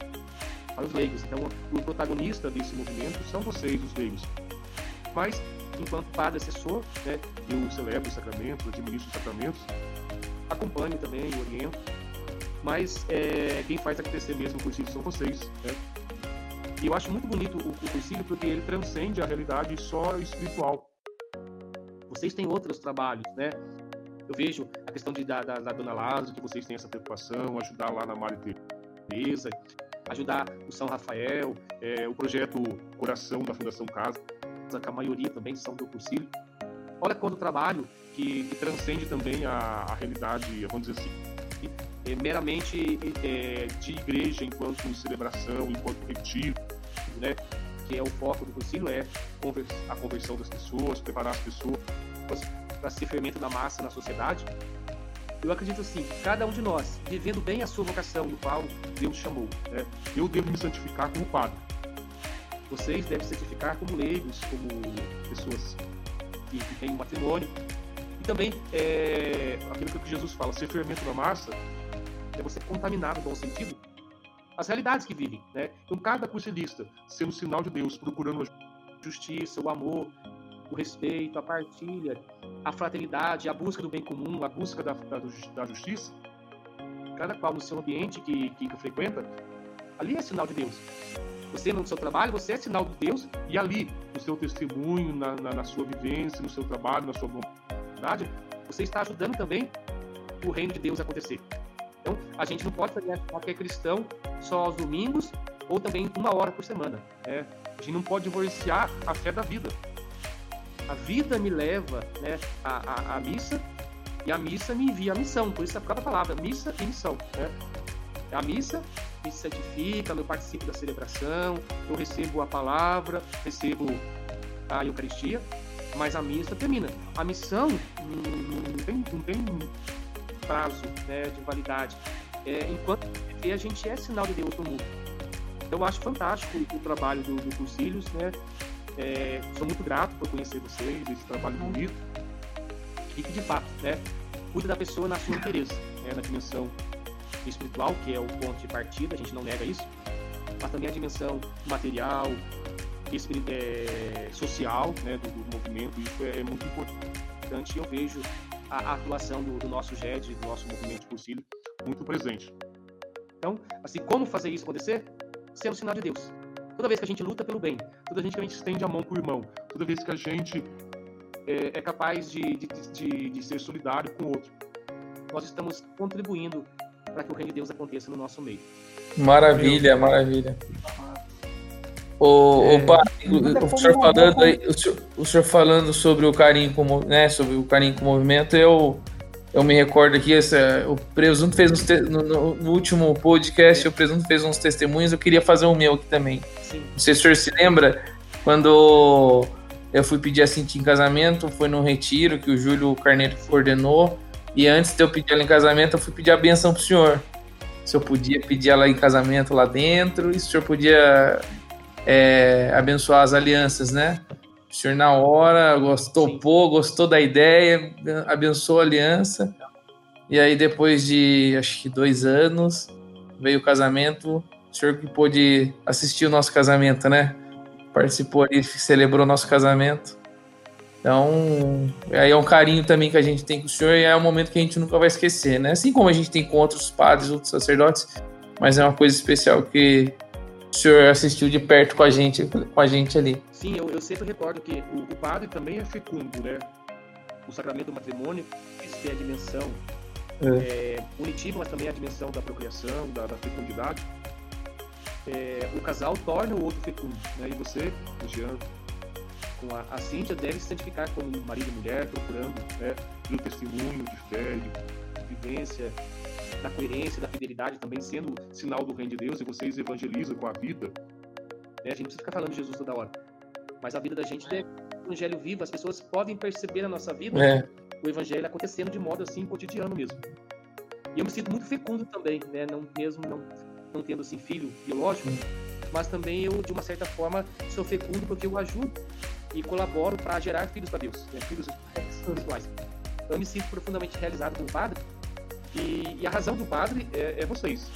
para os leigos. Então, o protagonista desse movimento são vocês, os leigos. Mas, enquanto padre assessor, né, eu celebro os sacramentos, administro os sacramentos, acompanho também, oriento, mas é, quem faz acontecer mesmo o cursilho são vocês. Né? E eu acho muito bonito o, o porque ele transcende a realidade só espiritual. Vocês têm outros trabalhos, né? Eu vejo a questão de, da, da, da Dona Lázaro, que vocês têm essa preocupação, ajudar lá na Maria Teresa, ajudar o São Rafael, é, o projeto Coração da Fundação Casa, que a maioria também são do cursilho. Olha quanto trabalho que, que transcende também a, a, realidade, vamos dizer assim, é, meramente é, de igreja enquanto celebração, enquanto retiro, né? que é o foco do cursilho, é a conversão das pessoas, preparar as pessoas para ser fermento da massa na sociedade. Eu acredito assim, cada um de nós, vivendo bem a sua vocação, no qual Deus chamou, né? eu devo me santificar como padre vocês devem certificar como leigos, como pessoas que, que têm um matrimônio. E também, é, aquilo que Jesus fala, ser fermento da massa, é você contaminar, no bom sentido, as realidades que vivem. Né? Então, cada cursilista, sendo sinal de Deus, procurando a justiça, o amor, o respeito, a partilha, a fraternidade, a busca do bem comum, a busca da, da, da justiça, cada qual no seu ambiente que, que frequenta, ali é sinal de Deus. Você no seu trabalho, você é sinal de Deus e ali, no seu testemunho, na, na, na sua vivência, no seu trabalho, na sua vontade, você está ajudando também o reino de Deus a acontecer. Então, a gente não pode fazer qualquer cristão só aos domingos ou também uma hora por semana. Né? A gente não pode divorciar a fé da vida. A vida me leva né, à, à, à missa e a missa me envia a missão. Por isso a própria palavra, missa e missão. Né? A missa me santifica, eu participo da celebração, eu recebo a palavra, recebo a Eucaristia, mas a missa termina. A missão não tem, não tem prazo né, de validade. É, enquanto a gente é sinal de Deus no mundo. Então, eu acho fantástico o trabalho do, do Cursilhos, né? É, sou muito grato por conhecer vocês, esse trabalho bonito. E que, de fato, né, cuida da pessoa na sua interesse, né, na dimensão espiritual, que é o ponto de partida, a gente não nega isso, mas também a dimensão material, é, social né, do, do, movimento, isso é, muito importante eu vejo a, atuação do, do, nosso GED, do nosso movimento de cursilho, muito presente. Então, assim, como fazer isso acontecer? Sendo sinal de Deus. Toda vez que a gente luta pelo bem, toda vez que a gente estende a mão para o irmão, toda vez que a gente é, é capaz de, de, de, de ser solidário com o outro, nós estamos contribuindo para que o reino de Deus aconteça no nosso meio. Maravilha, maravilha. O, é, o, pai, o, o, senhor falando aí, o, senhor, o senhor falando sobre o carinho com, né, sobre o carinho com o movimento, eu eu me recordo aqui, essa, o Presunto fez uns te, no, no, no, último podcast, o Presunto fez uns testemunhos, eu queria fazer o meu aqui também. Sim. Não sei se o senhor se lembra, quando Eu fui pedir a Cintia em casamento, foi num retiro que o Júlio Carneiro coordenou. E antes de eu pedir ela em casamento, eu fui pedir a benção pro senhor. Se eu podia pedir ela em casamento lá dentro, e se o senhor podia é, abençoar as alianças, né? O senhor, na hora, gostou, topou, gostou da ideia, abençoou a aliança. E aí, depois de acho que dois anos, veio o casamento. O senhor que pôde assistir o nosso casamento, né? Participou ali, celebrou o nosso casamento. Então, aí é um carinho também que a gente tem com o senhor e é um momento que a gente nunca vai esquecer, né? Assim como a gente tem com outros padres, outros sacerdotes, mas é uma coisa especial que o senhor assistiu de perto com a gente, com a gente ali. Sim, eu, eu sempre recordo que o, o padre também é fecundo, né? O sacramento do matrimônio, isso é a dimensão é. É, unitiva, mas também a dimensão da procriação, da, da fecundidade. É, o casal torna o outro fecundo, né? E você, o Jean, com a, a Cíntia, deve se santificar como marido e mulher, procurando né, pelo testemunho de fé, de vivência, da coerência, da fidelidade também, sendo sinal do reino de Deus, e vocês evangelizam com a vida. Né? A gente não precisa ficar falando de Jesus toda hora. Mas a vida da gente é evangelho vivo, as pessoas podem perceber na nossa vida é. o evangelho acontecendo de modo assim cotidiano mesmo. E eu me sinto muito fecundo também, né? Não mesmo não, não tendo assim filho biológico, mas também eu de uma certa forma sou fecundo porque eu ajudo e colaboro para gerar filhos para Deus, né? filhos espirituais. Então, eu me sinto profundamente realizado como padre e, e a razão do padre é, é, vocês.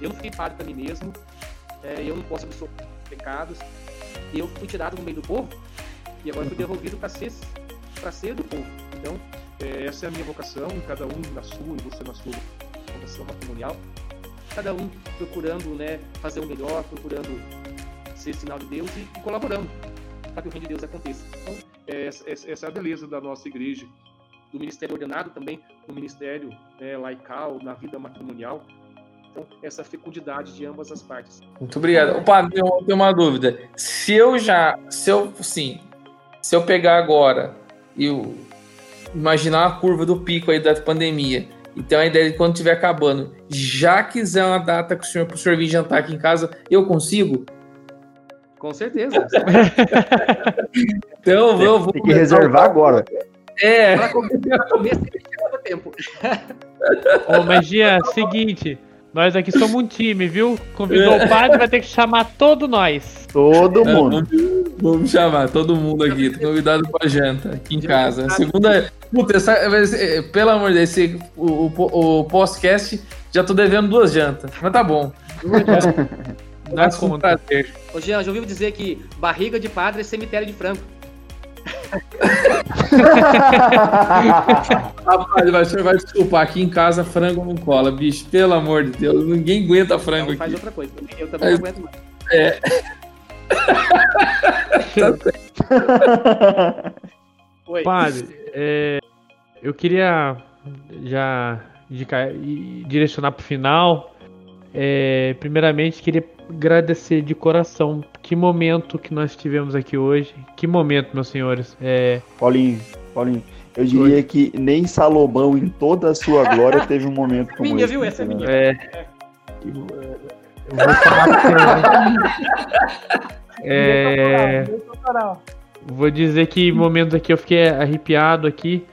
Eu não fiquei padre para mim mesmo, é, eu não posso absorver pecados, eu fui tirado do meio do povo e agora fui devolvido para ser, ser do povo. Então, é, essa é a minha vocação, cada um na sua e você na sua vocação matrimonial. Cada um procurando né, fazer o melhor, procurando ser sinal de Deus e, e colaborando para que o reino de Deus aconteça. Então, é, essa é a beleza da nossa igreja, do ministério ordenado também, no ministério é, laical, na vida matrimonial. Então, essa fecundidade de ambas as partes. Muito obrigado. Opa, eu tenho uma dúvida. Se eu já, se eu, sim, se eu pegar agora e imaginar a curva do pico aí da pandemia, então a ideia de quando estiver acabando, já quiser uma data que o senhor, para o senhor vir jantar aqui em casa, eu consigo? Com certeza. então eu vou. Tem que reservar agora. É. Para comer, tempo. Ô, magia, seguinte. Nós aqui somos um time, viu? Convidou o padre, vai ter que chamar todo nós. Todo é, mundo. vamos, vamos, chamar todo mundo aqui. Tô convidado pra janta aqui em casa. Segunda. Puta, essa, pelo amor de Deus, esse, o, o, o podcast já tô devendo duas jantas. Mas tá bom. Dá com prazer. Ô, Jean, já ouviu dizer que barriga de padre é cemitério de frango. Rapaz, mas você vai desculpar, aqui em casa frango não cola, bicho, pelo amor de Deus, ninguém aguenta frango não, faz outra coisa, eu também não aguento mais. É. Oi. Padre, é, eu queria já indicar, direcionar para o final. É, primeiramente, queria agradecer de coração. Que momento que nós tivemos aqui hoje. Que momento, meus senhores. É... Paulinho, Paulinho, eu diria Oi. que nem Salomão, em toda a sua glória, teve um momento como minha, esse. Viu? Essa é minha, é... Eu vou falar é... Vou dizer que momentos aqui eu fiquei arrepiado aqui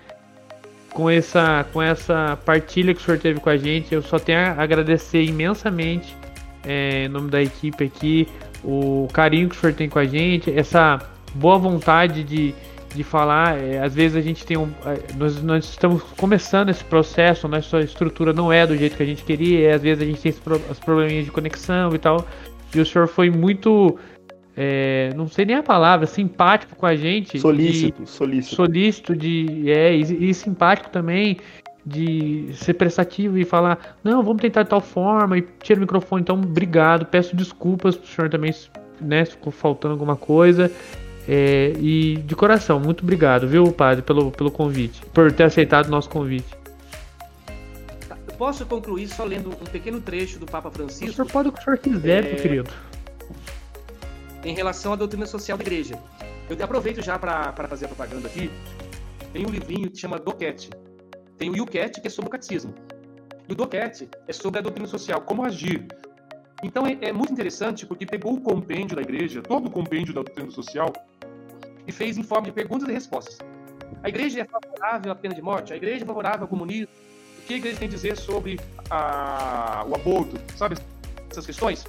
com essa, com essa partilha que o senhor teve com a gente. Eu só tenho a agradecer imensamente é, em nome da equipe aqui, o carinho que o senhor tem com a gente, essa boa vontade de, de falar. É, às vezes a gente tem um. É, nós, nós estamos começando esse processo, nossa estrutura não é do jeito que a gente queria, e às vezes a gente tem os probleminhas de conexão e tal. E o senhor foi muito. É, não sei nem a palavra, simpático com a gente. Solícito, de, solícito. Solícito de. É, e, e simpático também de ser prestativo e falar, não, vamos tentar de tal forma e tira o microfone. Então, obrigado, peço desculpas pro senhor também, né, se ficou faltando alguma coisa. É, e de coração, muito obrigado, viu, padre, pelo, pelo convite, por ter aceitado o nosso convite. Posso concluir só lendo um pequeno trecho do Papa Francisco? O senhor pode o que o senhor quiser, é... meu querido. Em relação à doutrina social da igreja. Eu aproveito já para fazer a propaganda aqui. Tem um livrinho que chama Doquete, tem o Yucat, que é sobre o catecismo. E o Doquete é sobre a doutrina social, como agir. Então é, é muito interessante porque pegou o compêndio da igreja, todo o compêndio da doutrina social, e fez em forma de perguntas e respostas. A igreja é favorável à pena de morte? A igreja é favorável ao comunismo? O que a igreja tem a dizer sobre a, o aborto? Sabe essas questões?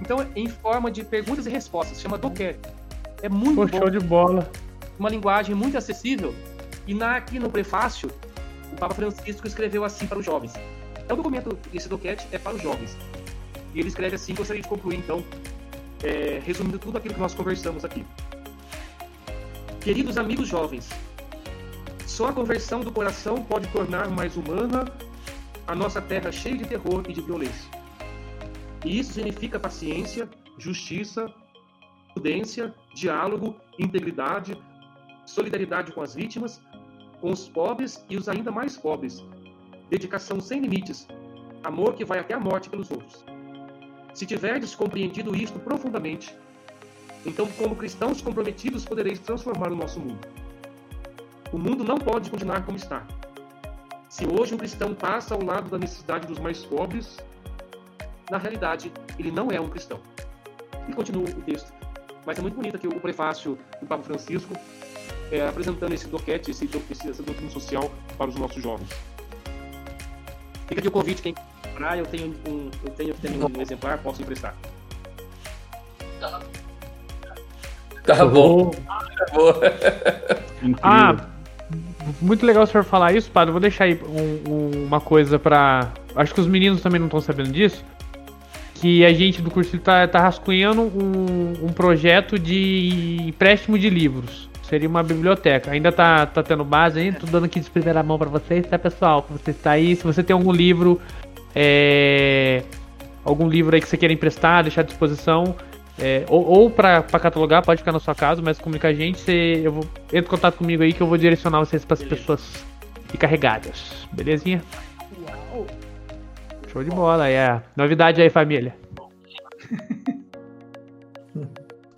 Então, em forma de perguntas e respostas, chama doquete. É muito Pô, bom, show de bola. uma linguagem muito acessível. E na, aqui no prefácio, o Papa Francisco escreveu assim para os jovens. É um documento, esse doquete é para os jovens. E ele escreve assim, gostaria de concluir então, é, resumindo tudo aquilo que nós conversamos aqui. Queridos amigos jovens, só a conversão do coração pode tornar mais humana a nossa terra cheia de terror e de violência. E isso significa paciência, justiça, prudência, diálogo, integridade, solidariedade com as vítimas, com os pobres e os ainda mais pobres, dedicação sem limites, amor que vai até a morte pelos outros. Se tiverdes compreendido isto profundamente, então, como cristãos comprometidos, podereis transformar o nosso mundo. O mundo não pode continuar como está. Se hoje um cristão passa ao lado da necessidade dos mais pobres, na realidade, ele não é um cristão. E continua o texto. Mas é muito bonito aqui o prefácio do Papa Francisco, é, apresentando esse doquete, esse, essa doutrina social para os nossos jovens. Fica aqui o convite, quem comprar, eu tenho um, eu tenho, tenho um exemplar, posso emprestar. Tá bom. Tá bom. Ah, muito legal o senhor falar isso, padre. Eu vou deixar aí um- um- uma coisa pra. Acho que os meninos também não estão sabendo disso. Que a gente do curso tá, tá rascunhando um, um projeto de empréstimo de livros. Seria uma biblioteca. Ainda tá, tá tendo base ainda, tô dando aqui de primeira mão pra vocês, tá pessoal? Pra você estar aí. Se você tem algum livro, é, algum livro aí que você queira emprestar, deixar à disposição, é, ou, ou pra catalogar, pode ficar na sua casa, mas comunica a gente, você, eu vou, entra em contato comigo aí que eu vou direcionar vocês pras Beleza. pessoas encarregadas. Belezinha? Uau! Show de bola, é. Novidade aí, família.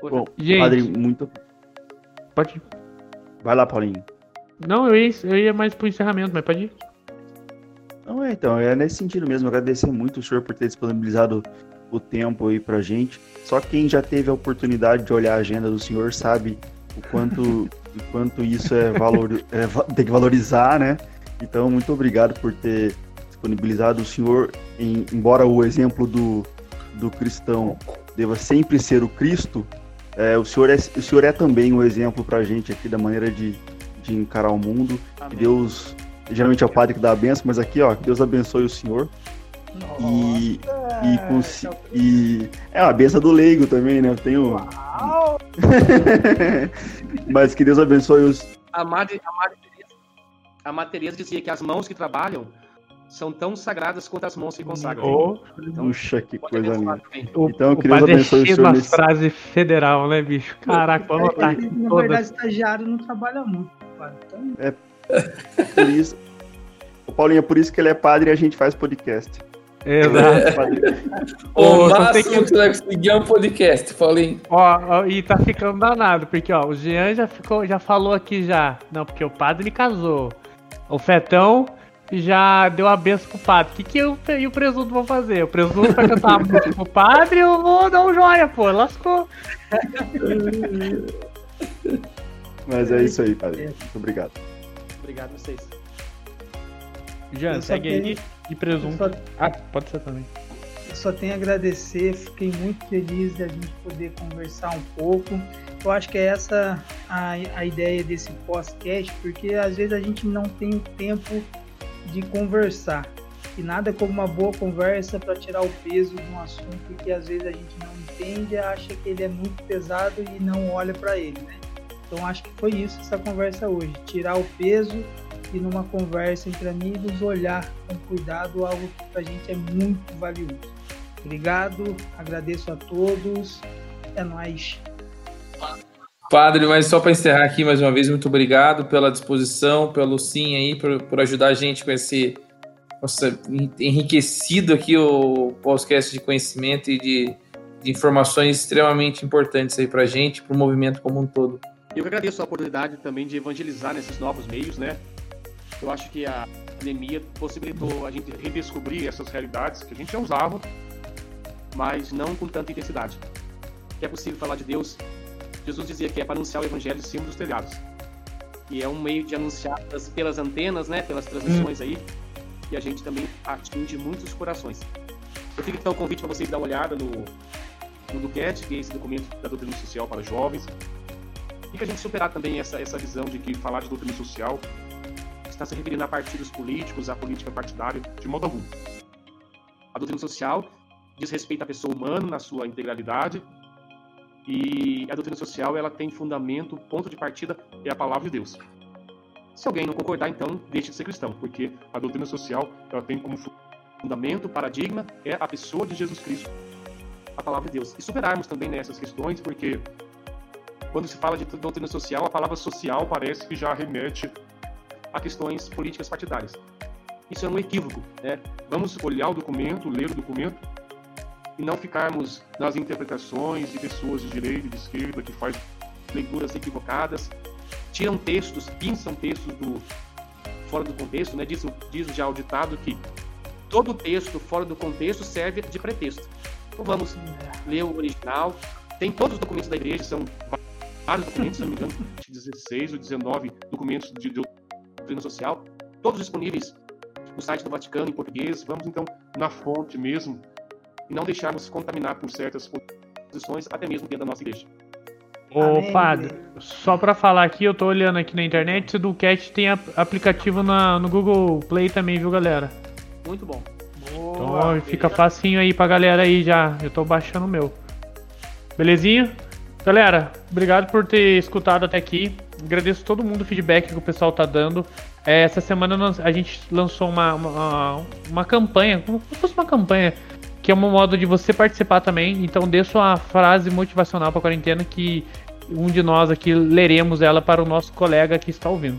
Bom, Gente. padre, muito. Pode ir. Vai lá, Paulinho. Não, eu ia, eu ia mais pro encerramento, mas pode ir. Não, é, então, é nesse sentido mesmo. Agradecer muito o senhor por ter disponibilizado o tempo aí pra gente. Só quem já teve a oportunidade de olhar a agenda do senhor sabe o quanto, o quanto isso é valor, é, tem que valorizar, né? Então, muito obrigado por ter disponibilizado o senhor, em- embora o exemplo do, do cristão deva sempre ser o Cristo, é, o, senhor é, o senhor é também um exemplo pra gente aqui da maneira de, de encarar o mundo. Que Deus, geralmente é o padre que dá a benção, mas aqui, ó, que Deus abençoe o senhor. E, e, consi- e é a benção do leigo também, né? Eu tenho. Mas que Deus abençoe os. A Madre, a Madre Teresa, a Madre Teresa dizia que as mãos que trabalham são tão sagradas quanto as mãos que consagram. Ô, Puxa, que coisa linda. Então, o Deus padre é abençoe o senhor nesse- frases federal, né, bicho? Caraca, vamos botar aqui Na todas. verdade, estagiário não trabalha muito. pai. Então, Por isso. Ô, Paulinho, é por isso que ele é padre e a gente faz podcast. Exato. O só máximo tem que... que- você vai conseguir é um podcast, Paulinho. Ó, ó, e tá ficando danado, porque ó, o Jean já ficou, já falou aqui já. Não, porque o padre casou. O Fetão já deu a benção pro padre. O que, que eu e o presunto vão fazer? O presunto vai cantar a música pro padre eu vou dar um joia, pô. Lascou. Mas é isso aí, padre. Muito obrigado. Obrigado a vocês. Jean, segue aí tenho- e presunto. só, Ah, pode ser também. eu só tenho a agradecer, fiquei muito feliz de a gente poder conversar um pouco. Eu acho que é essa a, a ideia desse podcast, porque às vezes a gente não tem o tempo de conversar. E nada como uma boa conversa para tirar o peso de um assunto que às vezes a gente não entende, acha que ele é muito pesado e não olha para ele, né? Então acho que foi isso essa conversa hoje, tirar o peso e numa conversa entre amigos olhar com cuidado algo que pra gente é muito valioso. Obrigado, agradeço a todos. É nóis. Padre, mas só para encerrar aqui mais uma vez, muito obrigado pela disposição, pelo sim aí, por, por ajudar a gente com esse nossa, enriquecido aqui o podcast de conhecimento e de, de informações extremamente importantes aí para a gente, para o movimento como um todo. Eu que agradeço a oportunidade também de evangelizar nesses novos meios, né? Eu acho que a pandemia possibilitou a gente redescobrir essas realidades que a gente já usava, mas não com tanta intensidade. Que é possível falar de Deus Jesus dizia que é para anunciar o evangelho cima dos telhados. E é um meio de anunciar pelas, antenas, né, pelas transmissões aí, e a gente também atinge muitos corações. Eu fico então o convite para vocês dar uma olhada no, no DUCAT, que é esse documento da doutrina social para jovens, e que a gente superar também essa, essa visão de que falar de doutrina social está se referindo a partidos políticos, a política partidária, de modo algum. A doutrina social diz respeito à pessoa humana na sua integralidade, e a doutrina social ela tem fundamento, ponto de partida é a palavra de Deus. Se alguém não concordar, então deixe de ser cristão, porque a doutrina social ela tem como fundamento, paradigma, é a pessoa de Jesus Cristo, a palavra de Deus. E superarmos também nessas questões, porque quando se fala de doutrina social, a palavra social parece que já remete a questões políticas partidárias. Isso é um equívoco. Né? Vamos olhar o documento, ler o documento e não ficarmos nas interpretações de pessoas de direita e de esquerda que fazem leituras equivocadas, tiram textos, pinçam textos do fora do contexto, né? Diz, diz já o ditado que todo texto fora do contexto serve de pretexto. Então vamos ler o original. Tem todos os documentos da igreja, são vários documentos, se não me engano, 16 ou 19 documentos de doutrina social, todos disponíveis no site do Vaticano em português. Vamos então na fonte mesmo e não deixarmos se contaminar por certas posições, até mesmo dentro da nossa igreja. Ô, Amém. padre, só pra falar aqui, eu tô olhando aqui na internet, esse Ducat tem aplicativo na, no Google Play também, viu, galera? Muito bom. Então fica facinho aí pra galera aí já. Eu tô baixando o meu. Belezinha? Galera, obrigado por ter escutado até aqui. Agradeço todo mundo o feedback que o pessoal tá dando. É, essa semana nós- a gente lançou uma, uma, uma campanha, como se fosse uma campanha, que é um modo de você participar também. Então dê sua frase motivacional pra quarentena que um de nós aqui leremos ela para o nosso colega que está ouvindo.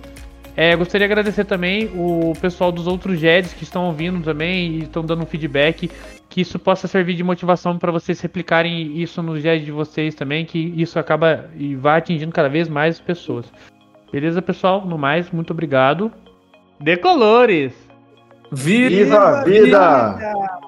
É, gostaria de agradecer também o pessoal dos outros GEDs que estão ouvindo também e estão dando um feedback. Que isso possa servir de motivação para vocês replicarem isso nos GEDs de vocês também, que isso acaba e vai atingindo cada vez mais pessoas. Beleza, pessoal? No mais, muito obrigado. Decolores! Viva! Viva a vida! Vida!